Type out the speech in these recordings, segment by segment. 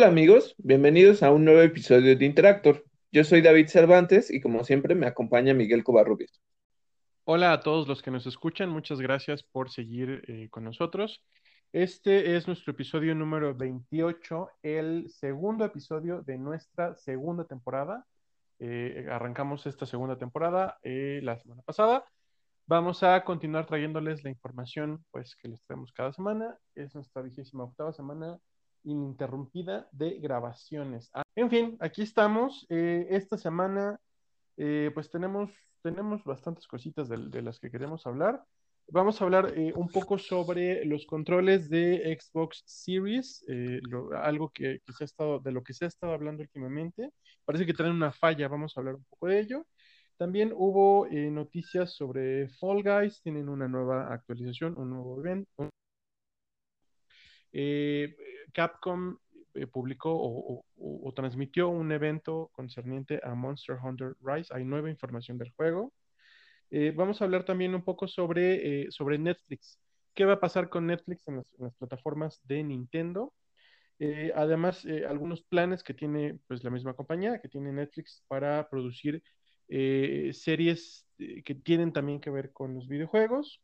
Hola amigos, bienvenidos a un nuevo episodio de Interactor. Yo soy David Cervantes y como siempre me acompaña Miguel Covarrubias. Hola a todos los que nos escuchan, muchas gracias por seguir eh, con nosotros. Este es nuestro episodio número 28, el segundo episodio de nuestra segunda temporada. Eh, arrancamos esta segunda temporada eh, la semana pasada. Vamos a continuar trayéndoles la información pues, que les traemos cada semana. Es nuestra vigésima octava semana ininterrumpida de grabaciones. Ah, en fin, aquí estamos. Eh, esta semana, eh, pues tenemos, tenemos bastantes cositas de, las que queremos hablar. Vamos a hablar eh, un poco sobre los controles de Xbox Series, algo que, se ha estado, de lo que se ha estado hablando últimamente. Parece que traen una falla, vamos a hablar un poco de ello. También hubo noticias sobre Fall Guys, tienen una nueva actualización, un nuevo evento, eh, Capcom eh, publicó o, transmitió un evento concerniente a Monster Hunter Rise. Hay nueva información del juego. Eh, vamos a hablar también un poco sobre, sobre Netflix. ¿Qué va a pasar con Netflix en las, plataformas de Nintendo? además, algunos planes que tiene pues, la misma compañía, que tiene Netflix para producir series que tienen también que ver con los videojuegos.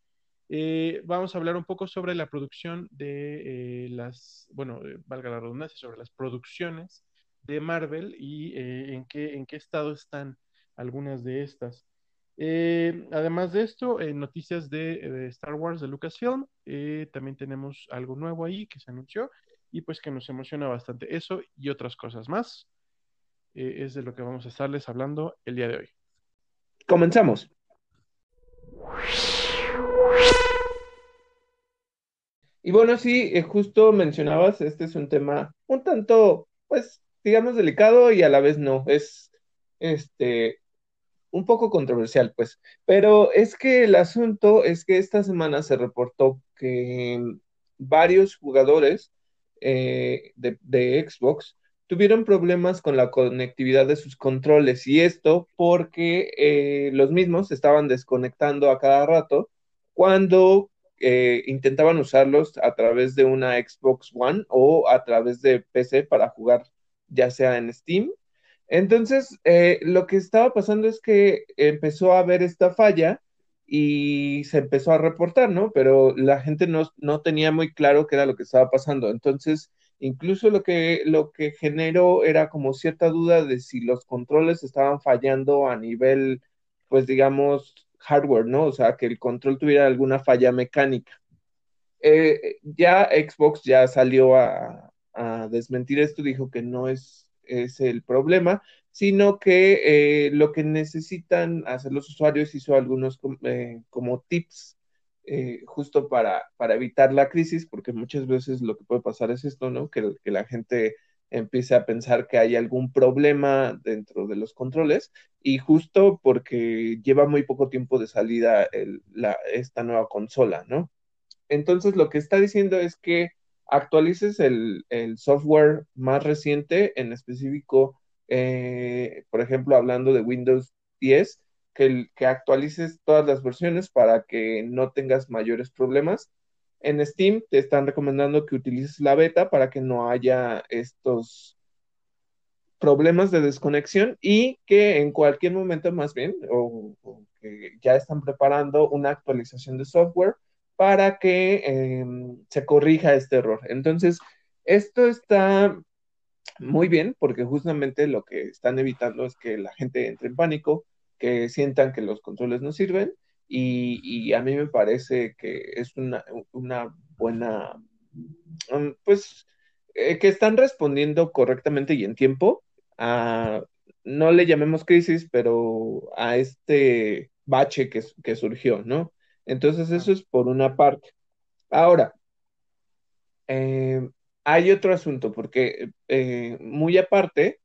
Eh, vamos a hablar un poco sobre la producción de eh, las, bueno, eh, valga la redundancia, sobre las producciones de Marvel y en, qué, en qué estado están algunas de estas. además de esto, noticias de, Star Wars de Lucasfilm, también tenemos algo nuevo ahí que se anunció y pues que nos emociona bastante. Eso y otras cosas más es de lo que vamos a estarles hablando el día de hoy. Comenzamos. Y bueno, sí, eh, justo mencionabas, este es un tema un tanto, pues, digamos, delicado y a la vez no, es, este, un poco controversial, pues. Pero es que el asunto es que esta semana se reportó que varios jugadores eh, de, Xbox tuvieron problemas con la conectividad de sus controles y esto porque eh, los mismos estaban desconectando a cada rato cuando eh, intentaban usarlos a través de una Xbox One o a través de PC para jugar ya sea en Steam. Entonces, eh, lo que estaba pasando es que empezó a haber esta falla y se empezó a reportar, ¿no? Pero la gente no, no tenía muy claro qué era lo que estaba pasando. Entonces, incluso lo que, lo que generó era como cierta duda de si los controles estaban fallando a nivel, pues digamos, hardware, ¿no? O sea, que el control tuviera alguna falla mecánica. Eh, ya Xbox ya salió a, desmentir esto, dijo que no es, es el problema, sino que eh, lo que necesitan hacer los usuarios hizo algunos eh, como tips justo para, para evitar la crisis, porque muchas veces lo que puede pasar es esto, ¿no? Que la gente empiece a pensar que hay algún problema dentro de los controles y justo porque lleva muy poco tiempo de salida esta nueva consola, ¿no? Entonces lo que está diciendo es que actualices el, software más reciente, en específico, eh, por ejemplo, hablando de Windows 10, que, que actualices todas las versiones para que no tengas mayores problemas en Steam te están recomendando que utilices la beta para que no haya estos problemas de desconexión y que en cualquier momento más bien, o, que ya están preparando una actualización de software para que em, se corrija este error. Entonces, esto está muy bien porque justamente lo que están evitando es que la gente entre en pánico, que sientan que los controles no sirven y, a mí me parece que es una, buena, mm, pues, eh, que están respondiendo correctamente y en tiempo a, no le llamemos crisis, pero a este bache que, que surgió, ¿no? Entonces eso es por una parte. Ahora, eh, hay otro asunto, porque eh, muy aparte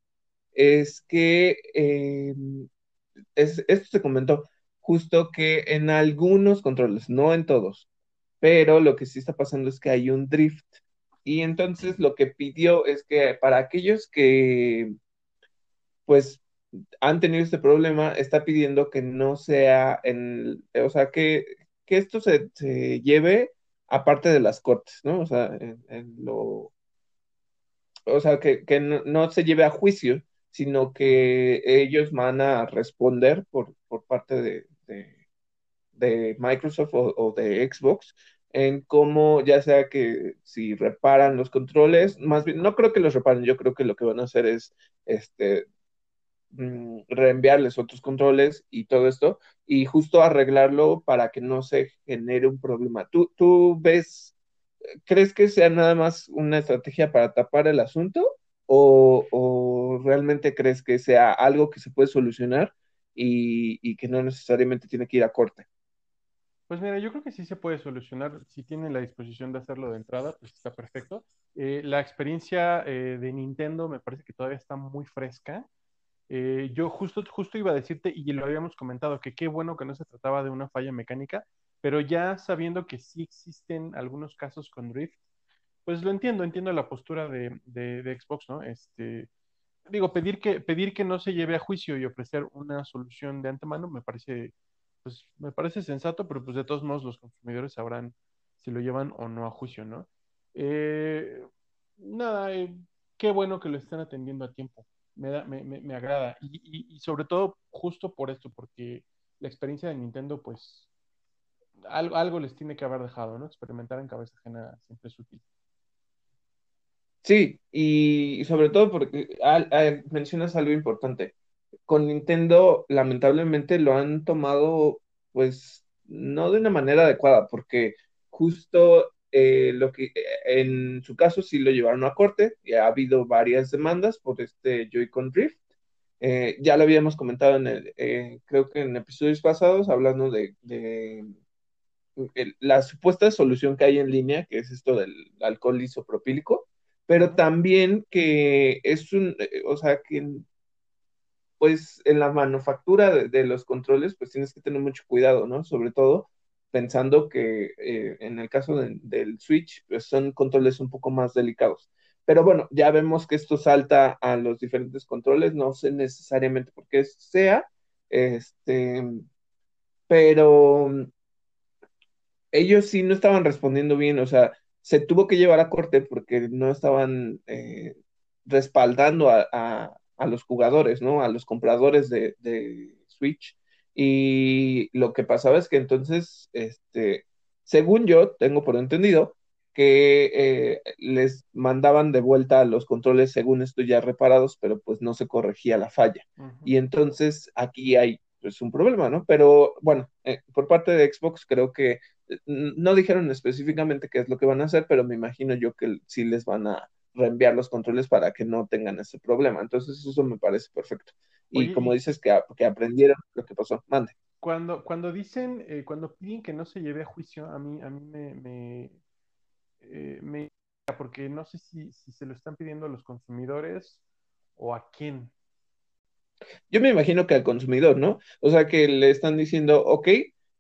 es que esto se comentó, justo que en algunos controles, no en todos, pero lo que sí está pasando es que hay un drift. Y entonces lo que pidió es que para aquellos que pues han tenido este problema, está pidiendo que no sea en, o sea, que, esto se, lleve aparte de las cortes, ¿no? O sea, en, lo o sea, que, que no, no, se lleve a juicio, sino que ellos van a responder por, por parte de, de, de Microsoft o, o, de Xbox en cómo, ya sea que si reparan los controles, más bien, no creo que los reparen, yo creo que lo que van a hacer es este, mm, reenviarles otros controles y todo esto, y justo arreglarlo para que no se genere un problema. ¿Tú, tú ves, crees que sea nada más una estrategia para tapar el asunto o, o realmente crees que sea algo que se puede solucionar y, y que no necesariamente tiene que ir a corte? Pues mira, yo creo que sí se puede solucionar. Si tienen la disposición de hacerlo de entrada, pues está perfecto. Eh, la experiencia eh, de Nintendo me parece que todavía está muy fresca. Eh, yo justo, justo iba a decirte, y lo habíamos comentado, que qué bueno que no se trataba de una falla mecánica, pero ya sabiendo que sí existen algunos casos con Drift, pues lo entiendo, entiendo la postura de, de, de Xbox, ¿no? Este, digo, pedir que, pedir que no se lleve a juicio y ofrecer una solución de antemano me parece pues me parece sensato, pero pues de todos modos los consumidores sabrán si lo llevan o no a juicio, ¿no? Eh, nada, eh, qué bueno que lo estén atendiendo a tiempo, me, da, me, me, me agrada. Y, y, sobre todo justo por esto, porque la experiencia de Nintendo, pues algo, algo les tiene que haber dejado, ¿no? Experimentar en cabeza ajena siempre es útil. Sí, y sobre todo porque al, mencionas algo importante con Nintendo lamentablemente lo han tomado pues no de una manera adecuada, porque justo eh, lo que en su caso sí lo llevaron a corte, y ha habido varias demandas por este Joy-Con Drift. Eh, ya lo habíamos comentado en el, eh, creo que en episodios pasados, hablando de, la supuesta solución que hay en línea, que es esto del alcohol isopropílico, pero también que es un, o sea, que pues en la manufactura de, los controles, pues tienes que tener mucho cuidado, ¿no? Sobre todo pensando que eh, en el caso de, del Switch, pues son controles un poco más delicados. Pero bueno, ya vemos que esto salta a los diferentes controles, no sé necesariamente por qué sea, este, pero ellos sí no estaban respondiendo bien, o sea, se tuvo que llevar a corte porque no estaban eh, respaldando a, a a los jugadores, ¿no? A los compradores de, de, Switch. Y lo que pasaba es que entonces, este, según yo, tengo por entendido, que eh, les mandaban de vuelta los controles según esto ya reparados, pero pues no se corregía la falla. Uh -huh. Y entonces aquí hay pues un problema, ¿no? Pero bueno, eh, por parte de Xbox creo que no dijeron específicamente qué es lo que van a hacer, pero me imagino yo que sí les van a reenviar los controles para que no tengan ese problema. Entonces, eso me parece perfecto. Y como dices que, que, aprendieron lo que pasó, mande. Cuando, cuando dicen, eh, cuando piden que no se lleve a juicio, a mí, a mí me, me, eh, me porque no sé si, si, se lo están pidiendo a los consumidores o a quién. Yo me imagino que al consumidor, ¿no? O sea, que le están diciendo, ok,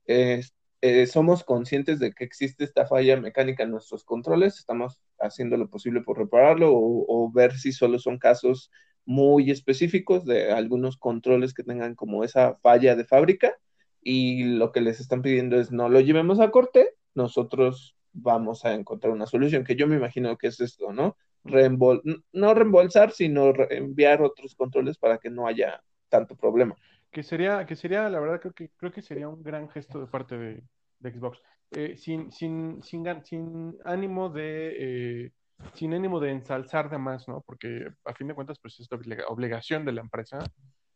eh, eh, somos conscientes de que existe esta falla mecánica en nuestros controles, estamos haciendo lo posible por repararlo o, o, ver si solo son casos muy específicos de algunos controles que tengan como esa falla de fábrica y lo que les están pidiendo es no lo llevemos a corte, nosotros vamos a encontrar una solución, que yo me imagino que es esto, ¿no? Reembol no reembolsar, sino enviar otros controles para que no haya tanto problema que sería, que sería, la verdad, creo que, creo que sería un gran gesto de parte de, Xbox. Eh, sin, sin, sin, sin, ánimo de eh, sin ánimo de ensalzar de más, ¿no? Porque a fin de cuentas, pues es obligación de la empresa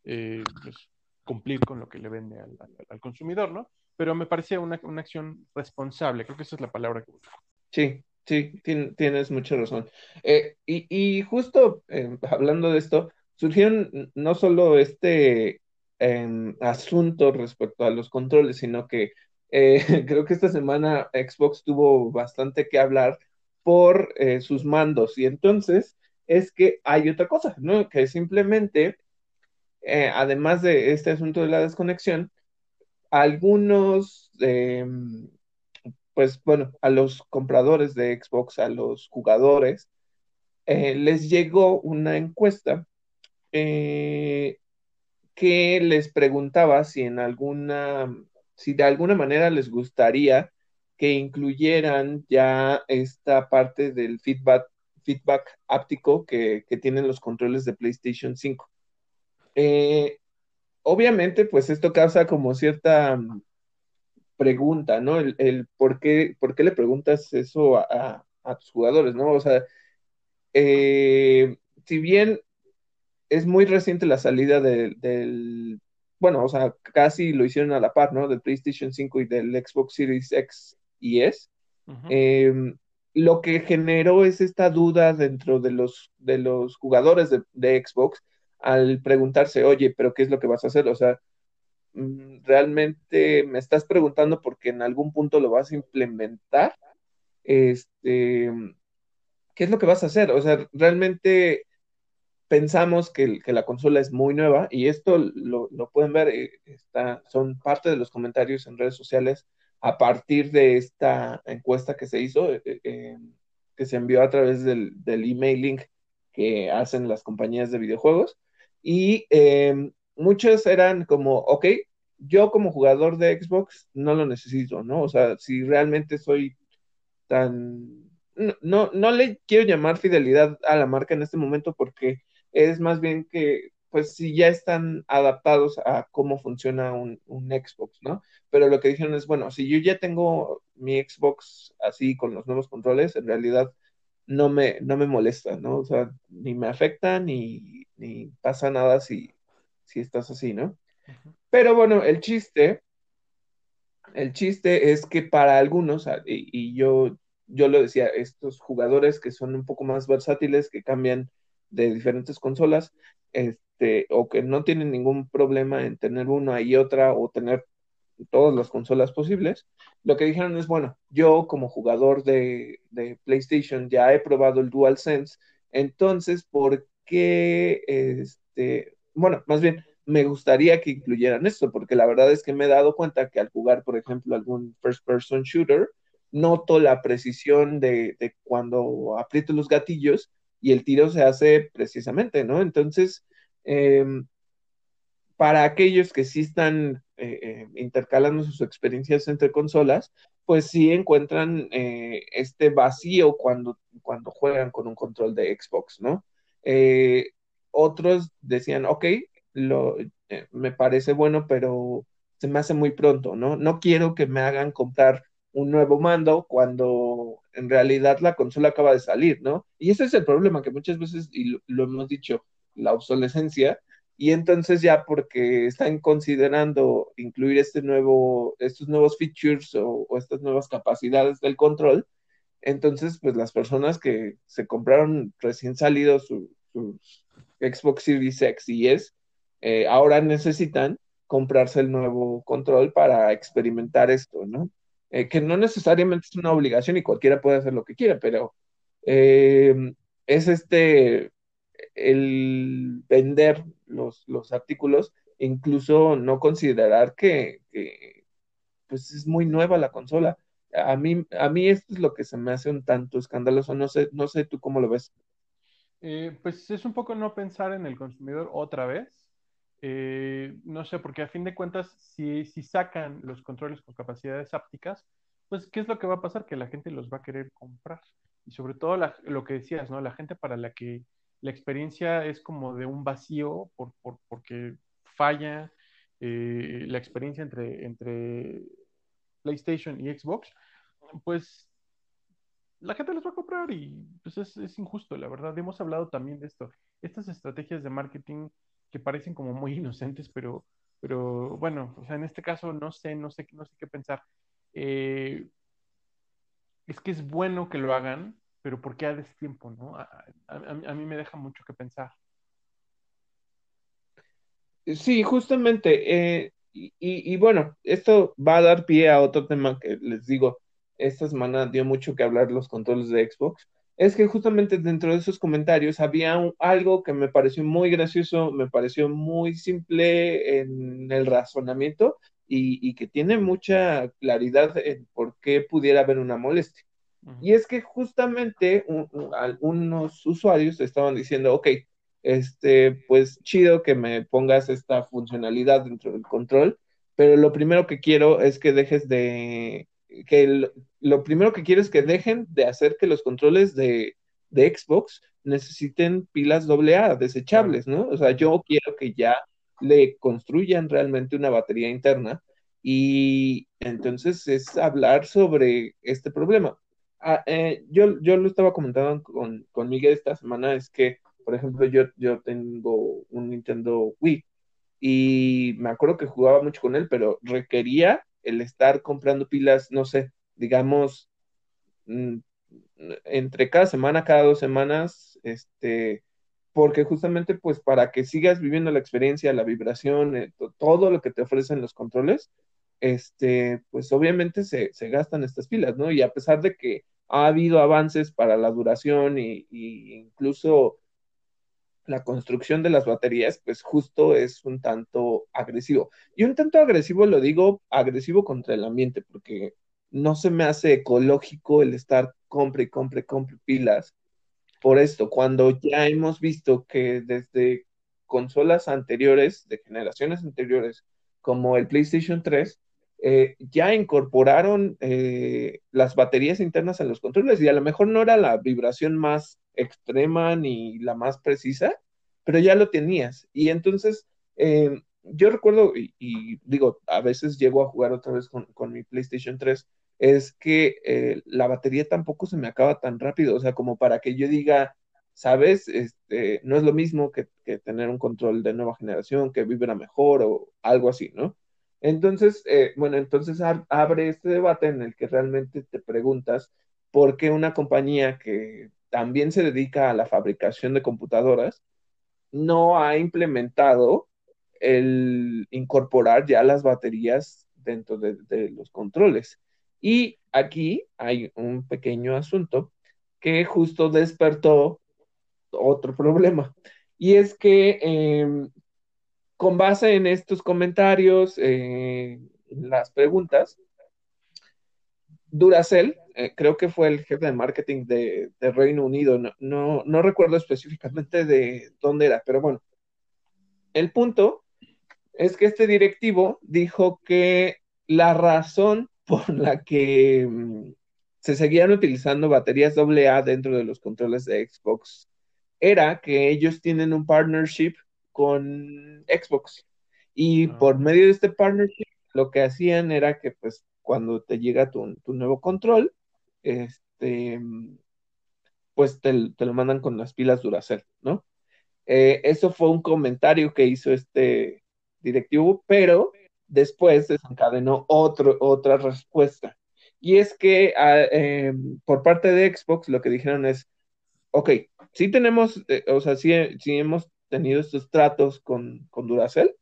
eh, pues, cumplir con lo que le vende al, al, consumidor, ¿no? Pero me parecía una, una, acción responsable, creo que esa es la palabra que busco. Sí, sí, tienes mucha razón. Y, y, justo hablando de esto, surgieron no solo este eh, asunto respecto a los controles, sino que eh, creo que esta semana Xbox tuvo bastante que hablar por eh, sus mandos y entonces es que hay otra cosa, ¿no? Que simplemente, eh, además de este asunto de la desconexión, algunos, em, pues bueno, a los compradores de Xbox, a los jugadores, les llegó una encuesta que les preguntaba si en alguna, si de alguna manera les gustaría que incluyeran ya esta parte del feedback, feedback áptico que, tienen los controles de PlayStation 5. Eh, obviamente, pues esto causa como cierta mm, pregunta, ¿no? El, por, qué, por qué le preguntas eso a, tus jugadores, ¿no? O sea, eh, si bien es muy reciente la salida del, bueno, o sea, casi lo hicieron a la par, ¿no? Del PlayStation 5 y del Xbox Series X y S. Em, lo que generó es esta duda dentro de los, de los jugadores de, Xbox al preguntarse, oye, pero ¿qué es lo que vas a hacer? O sea, mm, realmente me estás preguntando porque en algún punto lo vas a implementar. Este, ¿qué es lo que vas a hacer? O sea, realmente pensamos que, la consola es muy nueva y esto lo, pueden ver, eh, está, son parte de los comentarios en redes sociales a partir de esta encuesta que se hizo, eh, eh, que se envió a través del, del emailing que hacen las compañías de videojuegos. Y muchos eran como, ok, yo como jugador de Xbox no lo necesito, ¿no? O sea, si realmente soy tan... No, no le quiero llamar fidelidad a la marca en este momento porque es más bien que, pues, si ya están adaptados a cómo funciona un, Xbox, ¿no? Pero lo que dijeron es, bueno, si yo ya tengo mi Xbox así con los nuevos controles, en realidad no me, no me molesta, ¿no? O sea, ni me afecta ni, pasa nada si, si estás así, ¿no? Pero bueno, el chiste, el chiste es que para algunos, y, y, yo, yo lo decía, estos jugadores que son un poco más versátiles, que cambian de diferentes consolas, este, o que no tienen ningún problema en tener una y otra o tener todas las consolas posibles, lo que dijeron es, bueno, yo como jugador de, PlayStation ya he probado el DualSense, entonces, ¿por qué, este, bueno, más bien, me gustaría que incluyeran esto, porque la verdad es que me he dado cuenta que al jugar, por ejemplo, algún first person shooter, noto la precisión de, de cuando aprieto los gatillos y el tiro se hace precisamente, ¿no? Entonces, em, para aquellos que sí están eh, eh, intercalando sus experiencias entre consolas, pues sí encuentran eh, este vacío cuando, cuando juegan con un control de Xbox, ¿no? otros decían, ok, me parece bueno, pero se me hace muy pronto, ¿no? No quiero que me hagan comprar un nuevo mando cuando en realidad la consola acaba de salir, ¿no? Y ese es el problema, que muchas veces, y lo, hemos dicho, la obsolescencia, y entonces ya porque están considerando incluir este nuevo, estos nuevos features o, estas nuevas capacidades del control, entonces pues las personas que se compraron recién salido su, Xbox Series X y S, eh, ahora necesitan comprarse el nuevo control para experimentar esto, ¿no? Eh, que no necesariamente es una obligación y cualquiera puede hacer lo que quiera, pero eh, es este el vender los, los artículos, incluso no considerar que, pues es muy nueva la consola. A mí, a mí esto es lo que se me hace un tanto escandaloso, no sé, no sé tú cómo lo ves. Eh, pues es un poco no pensar en el consumidor otra vez, eh, no sé, porque a fin de cuentas, si, si sacan los controles con capacidades ápticas, pues, ¿qué es lo que va a pasar? Que la gente los va a querer comprar. Y sobre todo lo que decías, ¿no? La gente para la que la experiencia es como de un vacío por, porque falla eh, la experiencia entre, entre PlayStation y Xbox, pues la gente los va a comprar y pues es, es injusto, la verdad. Hemos hablado también de esto. Estas estrategias de marketing que parecen como muy inocentes, pero, pero bueno, o sea, en este caso no sé, no sé, no sé qué pensar. Eh, es que es bueno que lo hagan, pero ¿por qué a destiempo, no? A, mí me deja mucho que pensar. Sí, justamente. Eh, y, y, bueno, esto va a dar pie a otro tema que les digo, esta semana dio mucho que hablar los controles de Xbox es que justamente dentro de esos comentarios había algo que me pareció muy gracioso, me pareció muy simple en el razonamiento y, que tiene mucha claridad en por qué pudiera haber una molestia. Y es que justamente algunos usuarios estaban diciendo, ok, este, pues chido que me pongas esta funcionalidad dentro del control, pero lo primero que quiero es que dejes de que lo primero que quiero es que dejen de hacer que los controles de, de Xbox necesiten pilas AA desechables, ¿no? O sea, yo quiero que ya le construyan realmente una batería interna y entonces es hablar sobre este problema. Ah, eh, yo, yo lo estaba comentando con, con, Miguel esta semana, es que, por ejemplo, yo, yo tengo un Nintendo Wii y me acuerdo que jugaba mucho con él, pero requería el estar comprando pilas, no sé, digamos, mm, entre cada semana, cada dos semanas, este, porque justamente pues para que sigas viviendo la experiencia, la vibración, eh, todo lo que te ofrecen los controles, este, pues obviamente se, gastan estas pilas, ¿no? Y a pesar de que ha habido avances para la duración y, incluso la construcción de las baterías, pues justo es un tanto agresivo. Y un tanto agresivo lo digo agresivo contra el ambiente, porque no se me hace ecológico el estar compre y compre, compre pilas por esto, cuando ya hemos visto que desde consolas anteriores, de generaciones anteriores, como el PlayStation 3, eh, ya incorporaron eh, las baterías internas en los controles y a lo mejor no era la vibración más extrema ni la más precisa, pero ya lo tenías. Y entonces, eh, yo recuerdo, y, digo, a veces llego a jugar otra vez con, con mi PlayStation 3 es que eh, la batería tampoco se me acaba tan rápido, o sea, como para que yo diga, sabes, este, no es lo mismo que, tener un control de nueva generación que vibra mejor o algo así, ¿no? Entonces, eh, bueno, entonces abre este debate en el que realmente te preguntas por qué una compañía que también se dedica a la fabricación de computadoras no ha implementado el incorporar ya las baterías dentro de los controles. Y aquí hay un pequeño asunto que justo despertó otro problema. Y es que em, con base en estos comentarios, eh, las preguntas, Duracell, eh, creo que fue el jefe de marketing de, Reino Unido, no, no, recuerdo específicamente de dónde era, pero bueno, el punto es que este directivo dijo que la razón por la que mm, se seguían utilizando baterías AA dentro de los controles de Xbox era que ellos tienen un partnership con Xbox y ah. por medio de este partnership lo que hacían era que pues cuando te llega tu, nuevo control, este, pues te, lo mandan con las pilas Duracell, ¿no? Eh, eso fue un comentario que hizo este directivo, pero después desencadenó otro, otra respuesta. Y es que ah, em, por parte de Xbox lo que dijeron es, ok, sí tenemos, eh, o sea, sí, hemos tenido estos tratos con, con Duracell,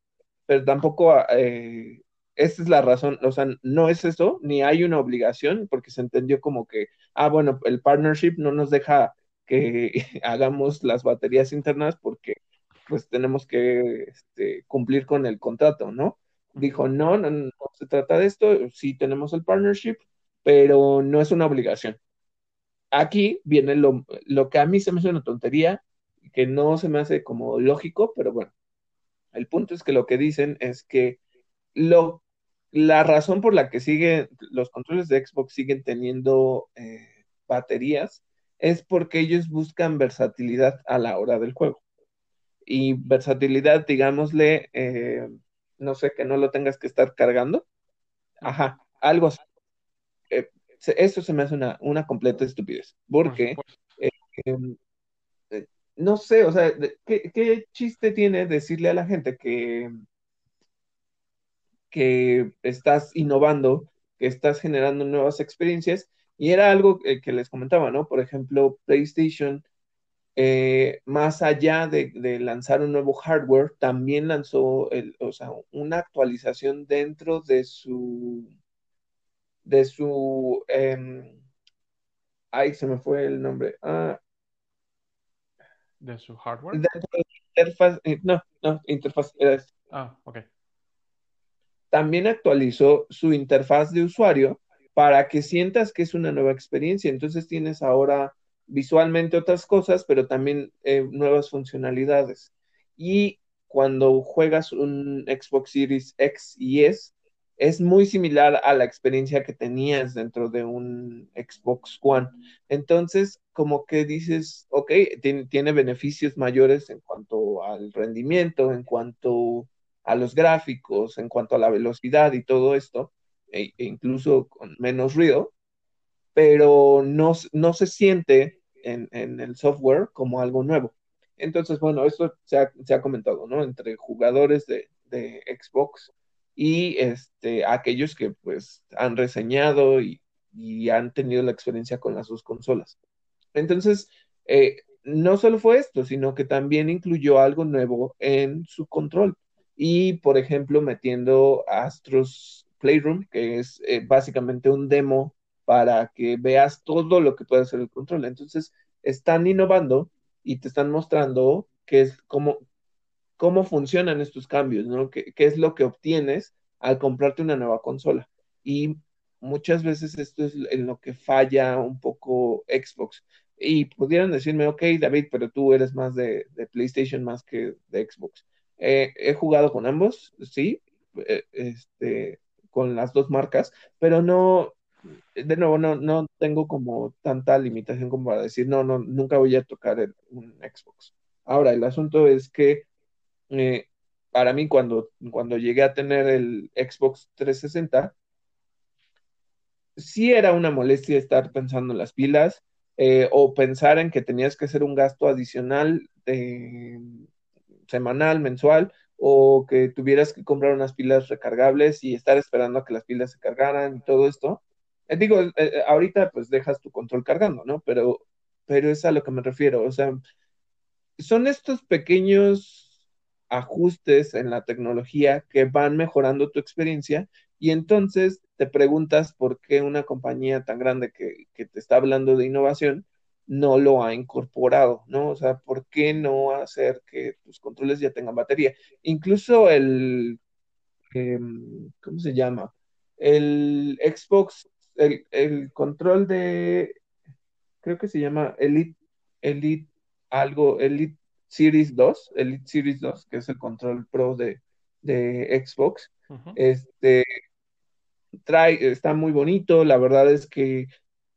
pero tampoco, ah, eh, esta es la razón, o sea, no es eso, ni hay una obligación, porque se entendió como que, ah, bueno, el partnership no nos deja que hagamos las baterías internas porque pues tenemos que este, cumplir con el contrato, ¿no? dijo, no, no, se trata de esto, sí tenemos el partnership, pero no es una obligación. Aquí viene lo, que a mí se me hace una tontería, que no se me hace como lógico, pero bueno, el punto es que lo que dicen es que lo, la razón por la que sigue, los controles de Xbox siguen teniendo eh, baterías es porque ellos buscan versatilidad a la hora del juego. Y versatilidad, digámosle, eh, no sé, que no lo tengas que estar cargando. Ajá, algo así. Eh, eso se me hace una, una completa estupidez, porque eh, no sé, o sea, ¿qué, chiste tiene decirle a la gente que, que estás innovando, que estás generando nuevas experiencias? Y era algo que les comentaba, ¿no? Por ejemplo, PlayStation eh, más allá de, lanzar un nuevo hardware, también lanzó una actualización dentro de su de su eh, ay se me fue el nombre ah, de su hardware interfaz eh, no no interfaz ah ok. También actualizó su interfaz de usuario para que sientas que es una nueva experiencia. Entonces tienes ahora visualmente otras cosas, pero también eh, nuevas funcionalidades. Y cuando juegas un Xbox Series X y S, es muy similar a la experiencia que tenías dentro de un Xbox One. Entonces, como que dices, ok, tiene, tiene beneficios mayores en cuanto al rendimiento, en cuanto a los gráficos, en cuanto a la velocidad y todo esto, e, e incluso con menos ruido, pero no, no se siente en, en, el software como algo nuevo. Entonces, bueno, esto se ha, se ha comentado, ¿no? Entre jugadores de, de Xbox y este, aquellos que pues han reseñado y, han tenido la experiencia con las dos consolas. Entonces, eh, no solo fue esto, sino que también incluyó algo nuevo en su control. Y, por ejemplo, metiendo Astros Playroom, que es eh, básicamente un demo para que veas todo lo que puede hacer el control. Entonces, están innovando y te están mostrando qué es cómo, cómo funcionan estos cambios, ¿no? ¿Qué, ¿Qué, es lo que obtienes al comprarte una nueva consola? Y muchas veces esto es en lo que falla un poco Xbox. Y pudieran decirme, ok, David, pero tú eres más de, PlayStation más que de Xbox. Eh, he jugado con ambos, sí, eh, este, con las dos marcas, pero no, de nuevo, no, no tengo como tanta limitación como para decir, no, no, nunca voy a tocar un Xbox. Ahora, el asunto es que eh, para mí cuando, cuando llegué a tener el Xbox 360, sí era una molestia estar pensando en las pilas eh, o pensar en que tenías que hacer un gasto adicional semanal, mensual, o que tuvieras que comprar unas pilas recargables y estar esperando a que las pilas se cargaran y todo esto. Eh, digo, ahorita pues dejas tu control cargando, ¿no? Pero, pero es a lo que me refiero. O sea, son estos pequeños ajustes en la tecnología que van mejorando tu experiencia y entonces te preguntas por qué una compañía tan grande que, que te está hablando de innovación no lo ha incorporado, ¿no? O sea, ¿por qué no hacer que tus controles ya tengan batería? Incluso el, eh, ¿cómo se llama? El Xbox, el, el, control de, creo que se llama Elite, Elite algo, Elite Series 2, Elite Series 2, que es el control pro de, de Xbox. Uh -huh. Este trae, está muy bonito, la verdad es que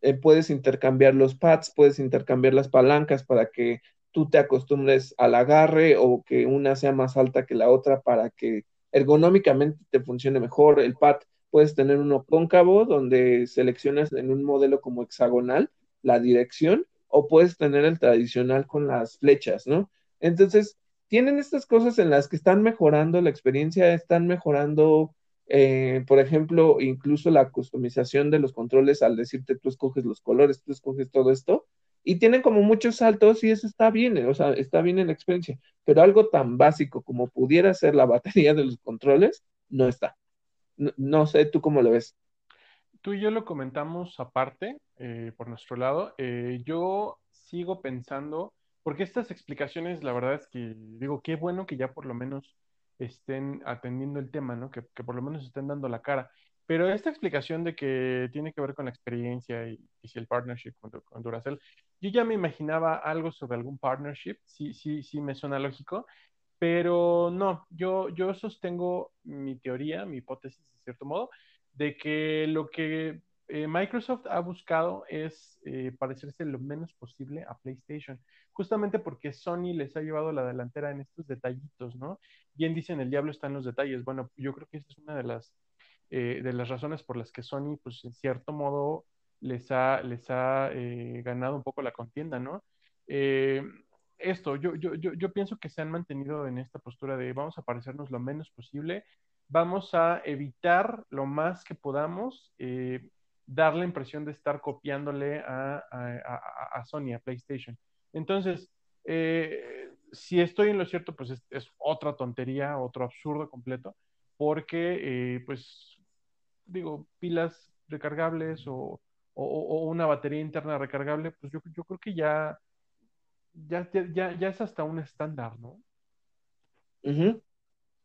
eh, puedes intercambiar los pads, puedes intercambiar las palancas para que tú te acostumbres al agarre o que una sea más alta que la otra para que ergonómicamente te funcione mejor. El pad puedes tener uno cóncavo donde seleccionas en un modelo como hexagonal la dirección o puedes tener el tradicional con las flechas, ¿no? Entonces, tienen estas cosas en las que están mejorando la experiencia, están mejorando eh, por ejemplo, incluso la customización de los controles al decirte tú escoges los colores, tú escoges todo esto, y tienen como muchos saltos y eso está bien, o sea, está bien en la experiencia, pero algo tan básico como pudiera ser la batería de los controles, no está. No, sé, ¿tú cómo lo ves? Tú y yo lo comentamos aparte, eh, por nuestro lado. Eh, yo sigo pensando, porque estas explicaciones, la verdad es que digo, qué bueno que ya por lo menos estén atendiendo el tema, ¿no? Que, por lo menos estén dando la cara. Pero esta explicación de que tiene que ver con la experiencia y, y si el partnership con, con, Duracell, yo ya me imaginaba algo sobre algún partnership, sí, sí, sí me suena lógico, pero no, yo, yo sostengo mi teoría, mi hipótesis, de cierto modo, de que lo que eh, Microsoft ha buscado es eh, parecerse lo menos posible a PlayStation, justamente porque Sony les ha llevado la delantera en estos detallitos, ¿no? Bien dicen, el diablo está en los detalles. Bueno, yo creo que esa es una de las, eh, de las razones por las que Sony, pues en cierto modo, les ha, les ha ganado un poco la contienda, ¿no? Esto, yo, yo, yo, yo pienso que se han mantenido en esta postura de vamos a parecernos lo menos posible, vamos a evitar lo más que podamos dar la impresión de estar copiándole a, Sony, a PlayStation. Entonces, eh, si estoy en lo cierto, pues es, otra tontería, otro absurdo completo, porque, eh, pues, digo, pilas recargables o, una batería interna recargable, pues yo, yo creo que ya, ya, ya, ya es hasta un estándar, ¿no?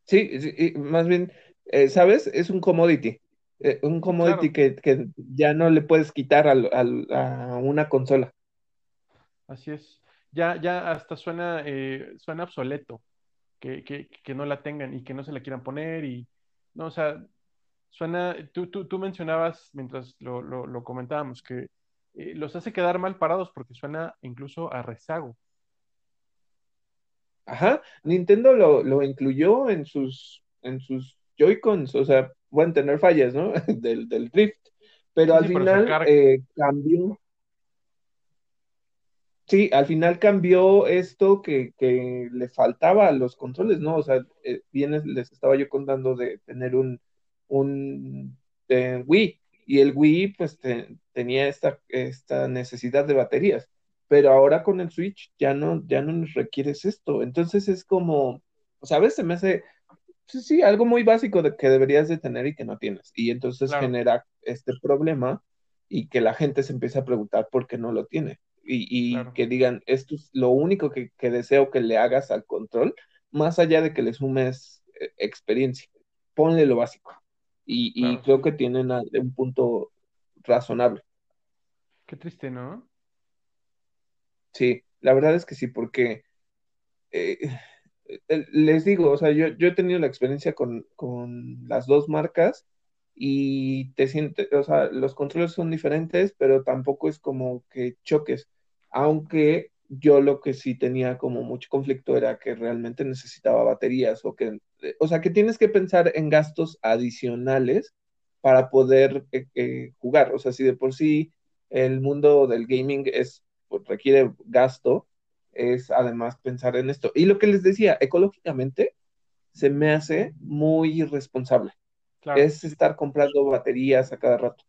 Sí, más bien, eh, ¿sabes? Es un commodity. Eh, un commodity claro. que, que, ya no le puedes quitar a, a, a una consola. Así es ya, ya hasta suena, eh, suena obsoleto que, que, que, no la tengan y que no se la quieran poner y, no, o sea, suena, tú, tú, tú mencionabas mientras lo, lo, lo comentábamos que eh, los hace quedar mal parados porque suena incluso a rezago. Ajá, Nintendo lo, lo incluyó en sus, en sus Joy-Cons, o sea, pueden tener fallas, ¿no? del, del Drift, pero Sí, al pero final sacar, eh, cambió, sí, al final cambió esto que, que le faltaba a los controles, ¿no? O sea, eh, bien es- les estaba yo contando de tener un, un eh, Wii, y el Wii pues te- tenía esta, esta necesidad de baterías, pero ahora con el Switch ya no, ya no nos requieres esto, entonces es como, o sea, a veces se me hace Sí, sí, algo muy básico de que deberías de tener y que no tienes. Y entonces claro, genera este problema y que la gente se empieza a preguntar por qué no lo tiene. Y, y claro, que digan, esto es lo único que, que deseo que le hagas al control, más allá de que le sumes eh, experiencia. Ponle lo básico. Y, creo que tienen un punto razonable. Qué triste, ¿no? Sí, la verdad es que sí, porque eh, les digo, o sea, yo, yo he tenido la experiencia con, con las dos marcas y te sientes, o sea, los controles son diferentes, pero tampoco es como que choques, aunque yo lo que sí tenía como mucho conflicto era que realmente necesitaba baterías o que, eh, o sea, que tienes que pensar en gastos adicionales para poder eh, eh, jugar, o sea, si de por sí el mundo del gaming es, requiere gasto es además pensar en esto. Y lo que les decía, ecológicamente se me hace muy irresponsable. Claro, Es estar comprando baterías a cada rato.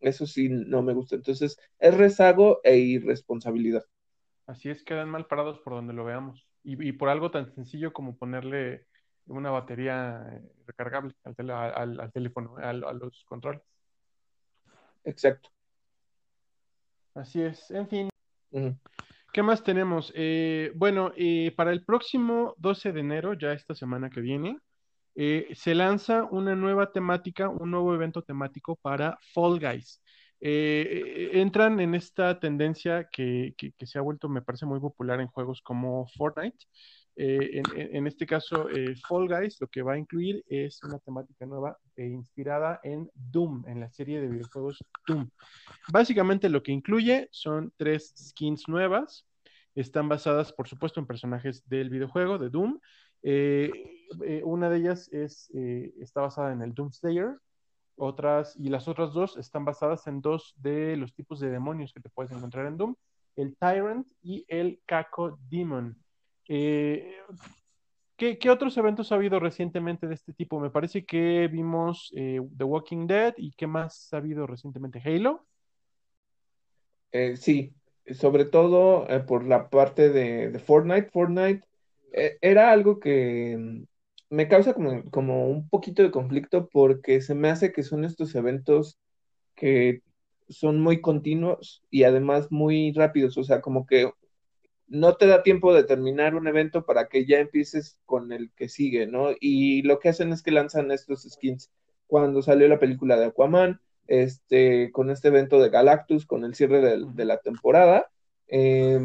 Eso sí, no me gusta. Entonces, es rezago e irresponsabilidad. Así es, quedan mal parados por donde lo veamos. Y, y por algo tan sencillo como ponerle una batería eh, recargable al, tele- al, al teléfono, al- a los controles. Exacto. Así es. En fin. ¿Qué más tenemos? Eh, bueno, eh, para el próximo 12 de enero, ya esta semana que viene, eh, se lanza una nueva temática, un nuevo evento temático para Fall Guys. Entran en esta tendencia que, se ha vuelto, me parece, muy popular en juegos como Fortnite. En, en- este caso, Fall Guys lo que va a incluir es una temática nueva e inspirada en Doom, en la serie de videojuegos Doom. Básicamente lo que incluye son tres skins nuevas. Están basadas, por supuesto, en personajes del videojuego, de Doom. Eh, eh, una de ellas es, eh, está basada en el Doomslayer. Otras, y las otras dos están basadas en dos de los tipos de demonios que te puedes encontrar en Doom, el Tyrant y el Caco Demon. ¿qué, qué otros eventos ha habido recientemente de este tipo? Me parece que vimos The Walking Dead y ¿qué más ha habido recientemente? Halo. Sí, sobre todo eh, por la parte de, Fortnite. Fortnite eh, era algo que mm, me causa como, como un poquito de conflicto porque se me hace que son estos eventos que son muy continuos y además muy rápidos, o sea, como que no te da tiempo de terminar un evento para que ya empieces con el que sigue, ¿no? Y lo que hacen es que lanzan estos skins. Cuando salió la película de Aquaman, este, con este evento de Galactus, con el cierre de, la temporada, eh,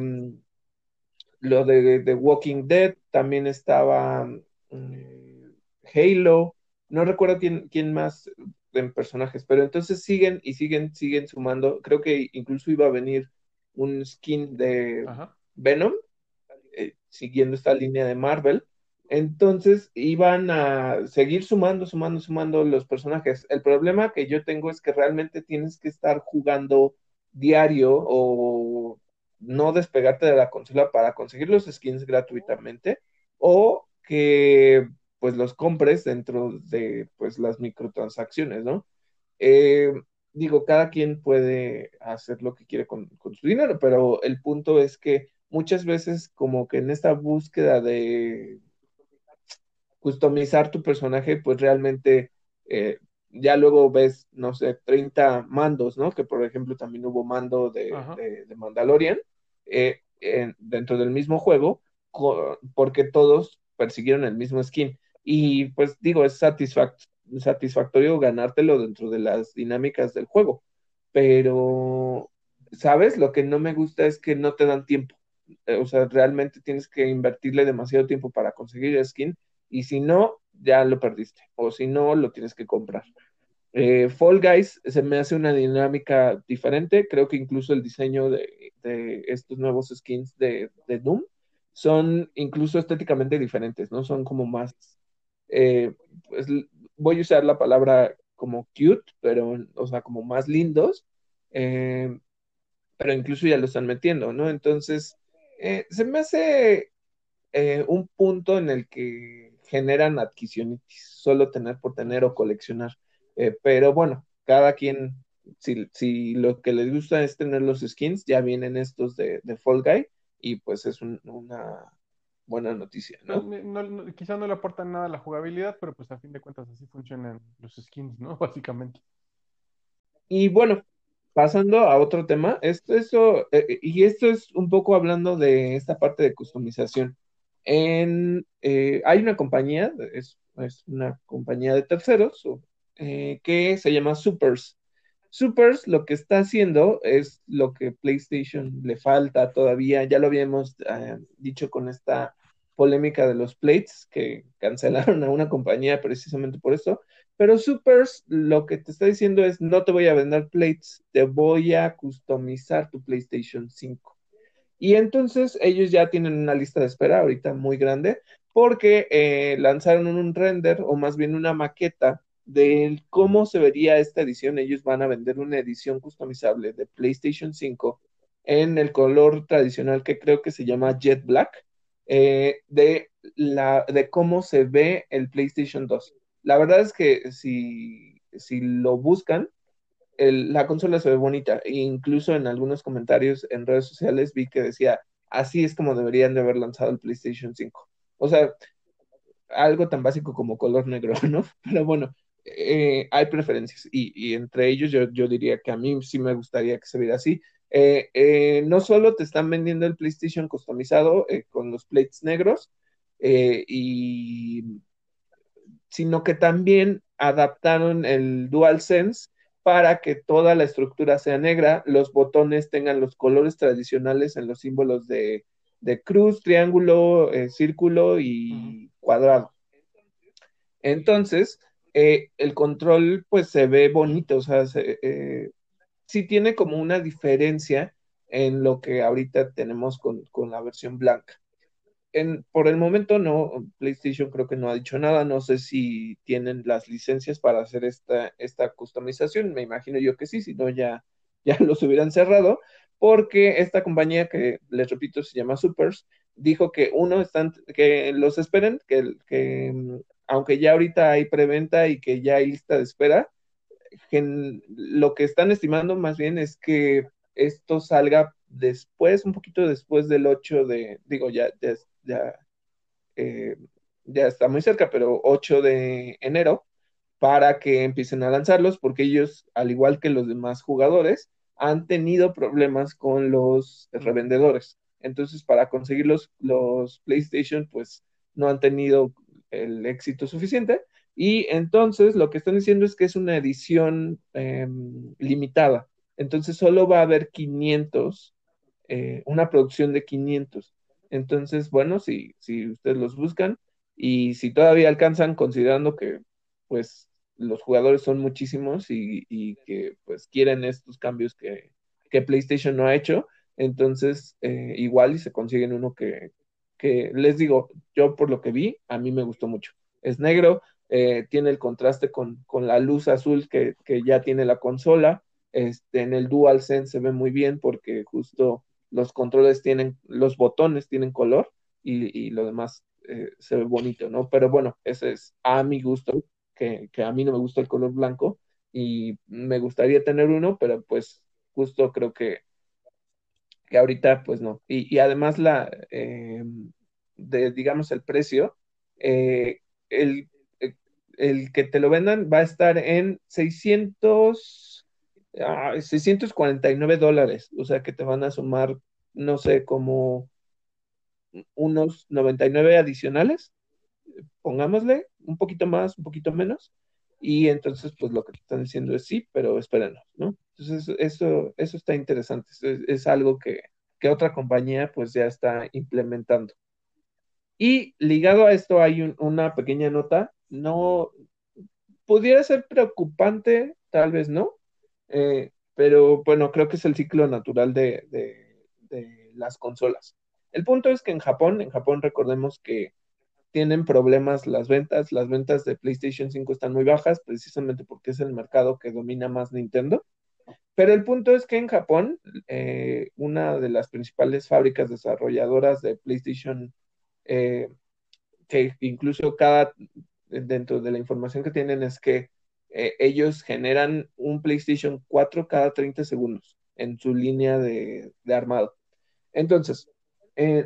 lo de, de, Walking Dead, también estaba eh, Halo, no recuerdo quién, quién más en personajes, pero entonces siguen y siguen, siguen sumando. Creo que incluso iba a venir un skin de Ajá. Venom, eh, siguiendo esta línea de Marvel. Entonces iban a seguir sumando, sumando, sumando los personajes. El problema que yo tengo es que realmente tienes que estar jugando diario o no despegarte de la consola para conseguir los skins gratuitamente o que pues los compres dentro de pues las microtransacciones, ¿no? Eh, digo, cada quien puede hacer lo que quiere con, con, su dinero, pero el punto es que muchas veces como que en esta búsqueda de customizar tu personaje, pues realmente eh, ya luego ves, no sé, 30 mandos, ¿no? Que por ejemplo también hubo mando de, de, de Mandalorian eh, en, dentro del mismo juego, porque todos persiguieron el mismo skin. Y pues digo, es satisfac satisfactorio ganártelo dentro de las dinámicas del juego. Pero, ¿sabes? Lo que no me gusta es que no te dan tiempo. O sea, realmente tienes que invertirle demasiado tiempo para conseguir el skin y si no, ya lo perdiste. O si no, lo tienes que comprar. Eh, Fall Guys se me hace una dinámica diferente. Creo que incluso el diseño de, de estos nuevos skins de, de, Doom son incluso estéticamente diferentes, ¿no? Son como más, eh, pues, voy a usar la palabra como cute, pero, o sea, como más lindos, eh, pero incluso ya lo están metiendo, ¿no? Entonces, eh, se me hace un punto en el que generan adquisionitis, solo tener por tener o coleccionar. Eh, pero bueno, cada quien, si, si, lo que les gusta es tener los skins, ya vienen estos de, de Fall Guy y pues es un, una buena noticia, ¿no? No, ¿no? Quizá no le aportan nada a la jugabilidad, pero pues a fin de cuentas así funcionan los skins, ¿no? Básicamente. Y bueno, pasando a otro tema, esto, esto eh, y esto es un poco hablando de esta parte de customización. En, eh, hay una compañía, es, una compañía de terceros eh, que se llama Supers. Supers lo que está haciendo es lo que PlayStation le falta todavía, ya lo habíamos eh, dicho con esta polémica de los plates que cancelaron a una compañía precisamente por eso, pero Supers lo que te está diciendo es no te voy a vender plates, te voy a customizar tu PlayStation 5. Y entonces ellos ya tienen una lista de espera ahorita muy grande porque eh, lanzaron un render o más bien una maqueta de cómo se vería esta edición. Ellos van a vender una edición customizable de PlayStation 5 en el color tradicional que creo que se llama Jet Black, eh, de, la, de cómo se ve el PlayStation 2. La verdad es que si, si lo buscan, la consola se ve bonita. E incluso en algunos comentarios en redes sociales vi que decía, así es como deberían de haber lanzado el PlayStation 5. O sea, algo tan básico como color negro, ¿no? Pero bueno, eh, hay preferencias y, y entre ellos yo, yo, diría que a mí sí me gustaría que se viera así. Eh, eh, no solo te están vendiendo el PlayStation customizado con los plates negros, y, sino que también adaptaron el DualSense para que toda la estructura sea negra, los botones tengan los colores tradicionales en los símbolos de, de cruz, triángulo, eh, círculo y cuadrado. Entonces, eh, el control pues se ve bonito, o sea, se, eh, sí tiene como una diferencia en lo que ahorita tenemos con, con la versión blanca en, por el momento no, PlayStation creo que no ha dicho nada, no sé si tienen las licencias para hacer esta, esta customización, me imagino yo que sí, si no ya, ya los hubieran cerrado, porque esta compañía que les repito se llama Supers, dijo que uno, están, que los esperen, que, que aunque ya ahorita hay preventa y que ya hay lista de espera, lo que están estimando más bien es que esto salga después, un poquito después del 8 de, digo, ya, ya, ya, eh, ya está muy cerca, pero 8 de enero, para que empiecen a lanzarlos, porque ellos, al igual que los demás jugadores, han tenido problemas con los revendedores. Entonces, para conseguir los, los PlayStation, pues no han tenido el éxito suficiente. Y entonces lo que están diciendo es que es una edición eh, limitada. Entonces solo va a haber 500, eh, una producción de 500. Entonces, bueno, si, si ustedes los buscan y si todavía alcanzan, considerando que pues los jugadores son muchísimos y, y que pues quieren estos cambios que, que PlayStation no ha hecho, entonces eh, igual y se consiguen uno que, que, les digo, yo por lo que vi, a mí me gustó mucho. Es negro, eh, tiene el contraste con, con la luz azul que, que, ya tiene la consola, este, en el DualSense se ve muy bien porque justo los controles tienen, los botones tienen color y, y lo demás eh, se ve bonito, ¿no? Pero bueno, ese es a mi gusto, que, que, a mí no me gusta el color blanco y me gustaría tener uno, pero pues justo creo que, que ahorita pues no. Y, y además la, eh, de, digamos, el precio, eh, el, el que te lo vendan va a estar en 600 ah, 649 dólares, o sea que te van a sumar, no sé, como unos 99 adicionales, pongámosle, un poquito más, un poquito menos, y entonces pues lo que te están diciendo es sí, pero espérenos, ¿no? Entonces eso, eso está interesante, es, algo que, que, otra compañía pues ya está implementando. Y ligado a esto hay un, una pequeña nota, no, pudiera ser preocupante, tal vez no, eh, pero bueno, creo que es el ciclo natural de, las consolas. El punto es que en Japón, en Japón recordemos que tienen problemas las ventas, las ventas de PlayStation 5 están muy bajas, precisamente porque es el mercado que domina más Nintendo. Pero el punto es que en Japón, eh, una de las principales fábricas desarrolladoras de PlayStation, eh, que incluso cada, dentro de la información que tienen es que eh, ellos generan un PlayStation 4 cada 30 segundos en su línea de, armado. Entonces,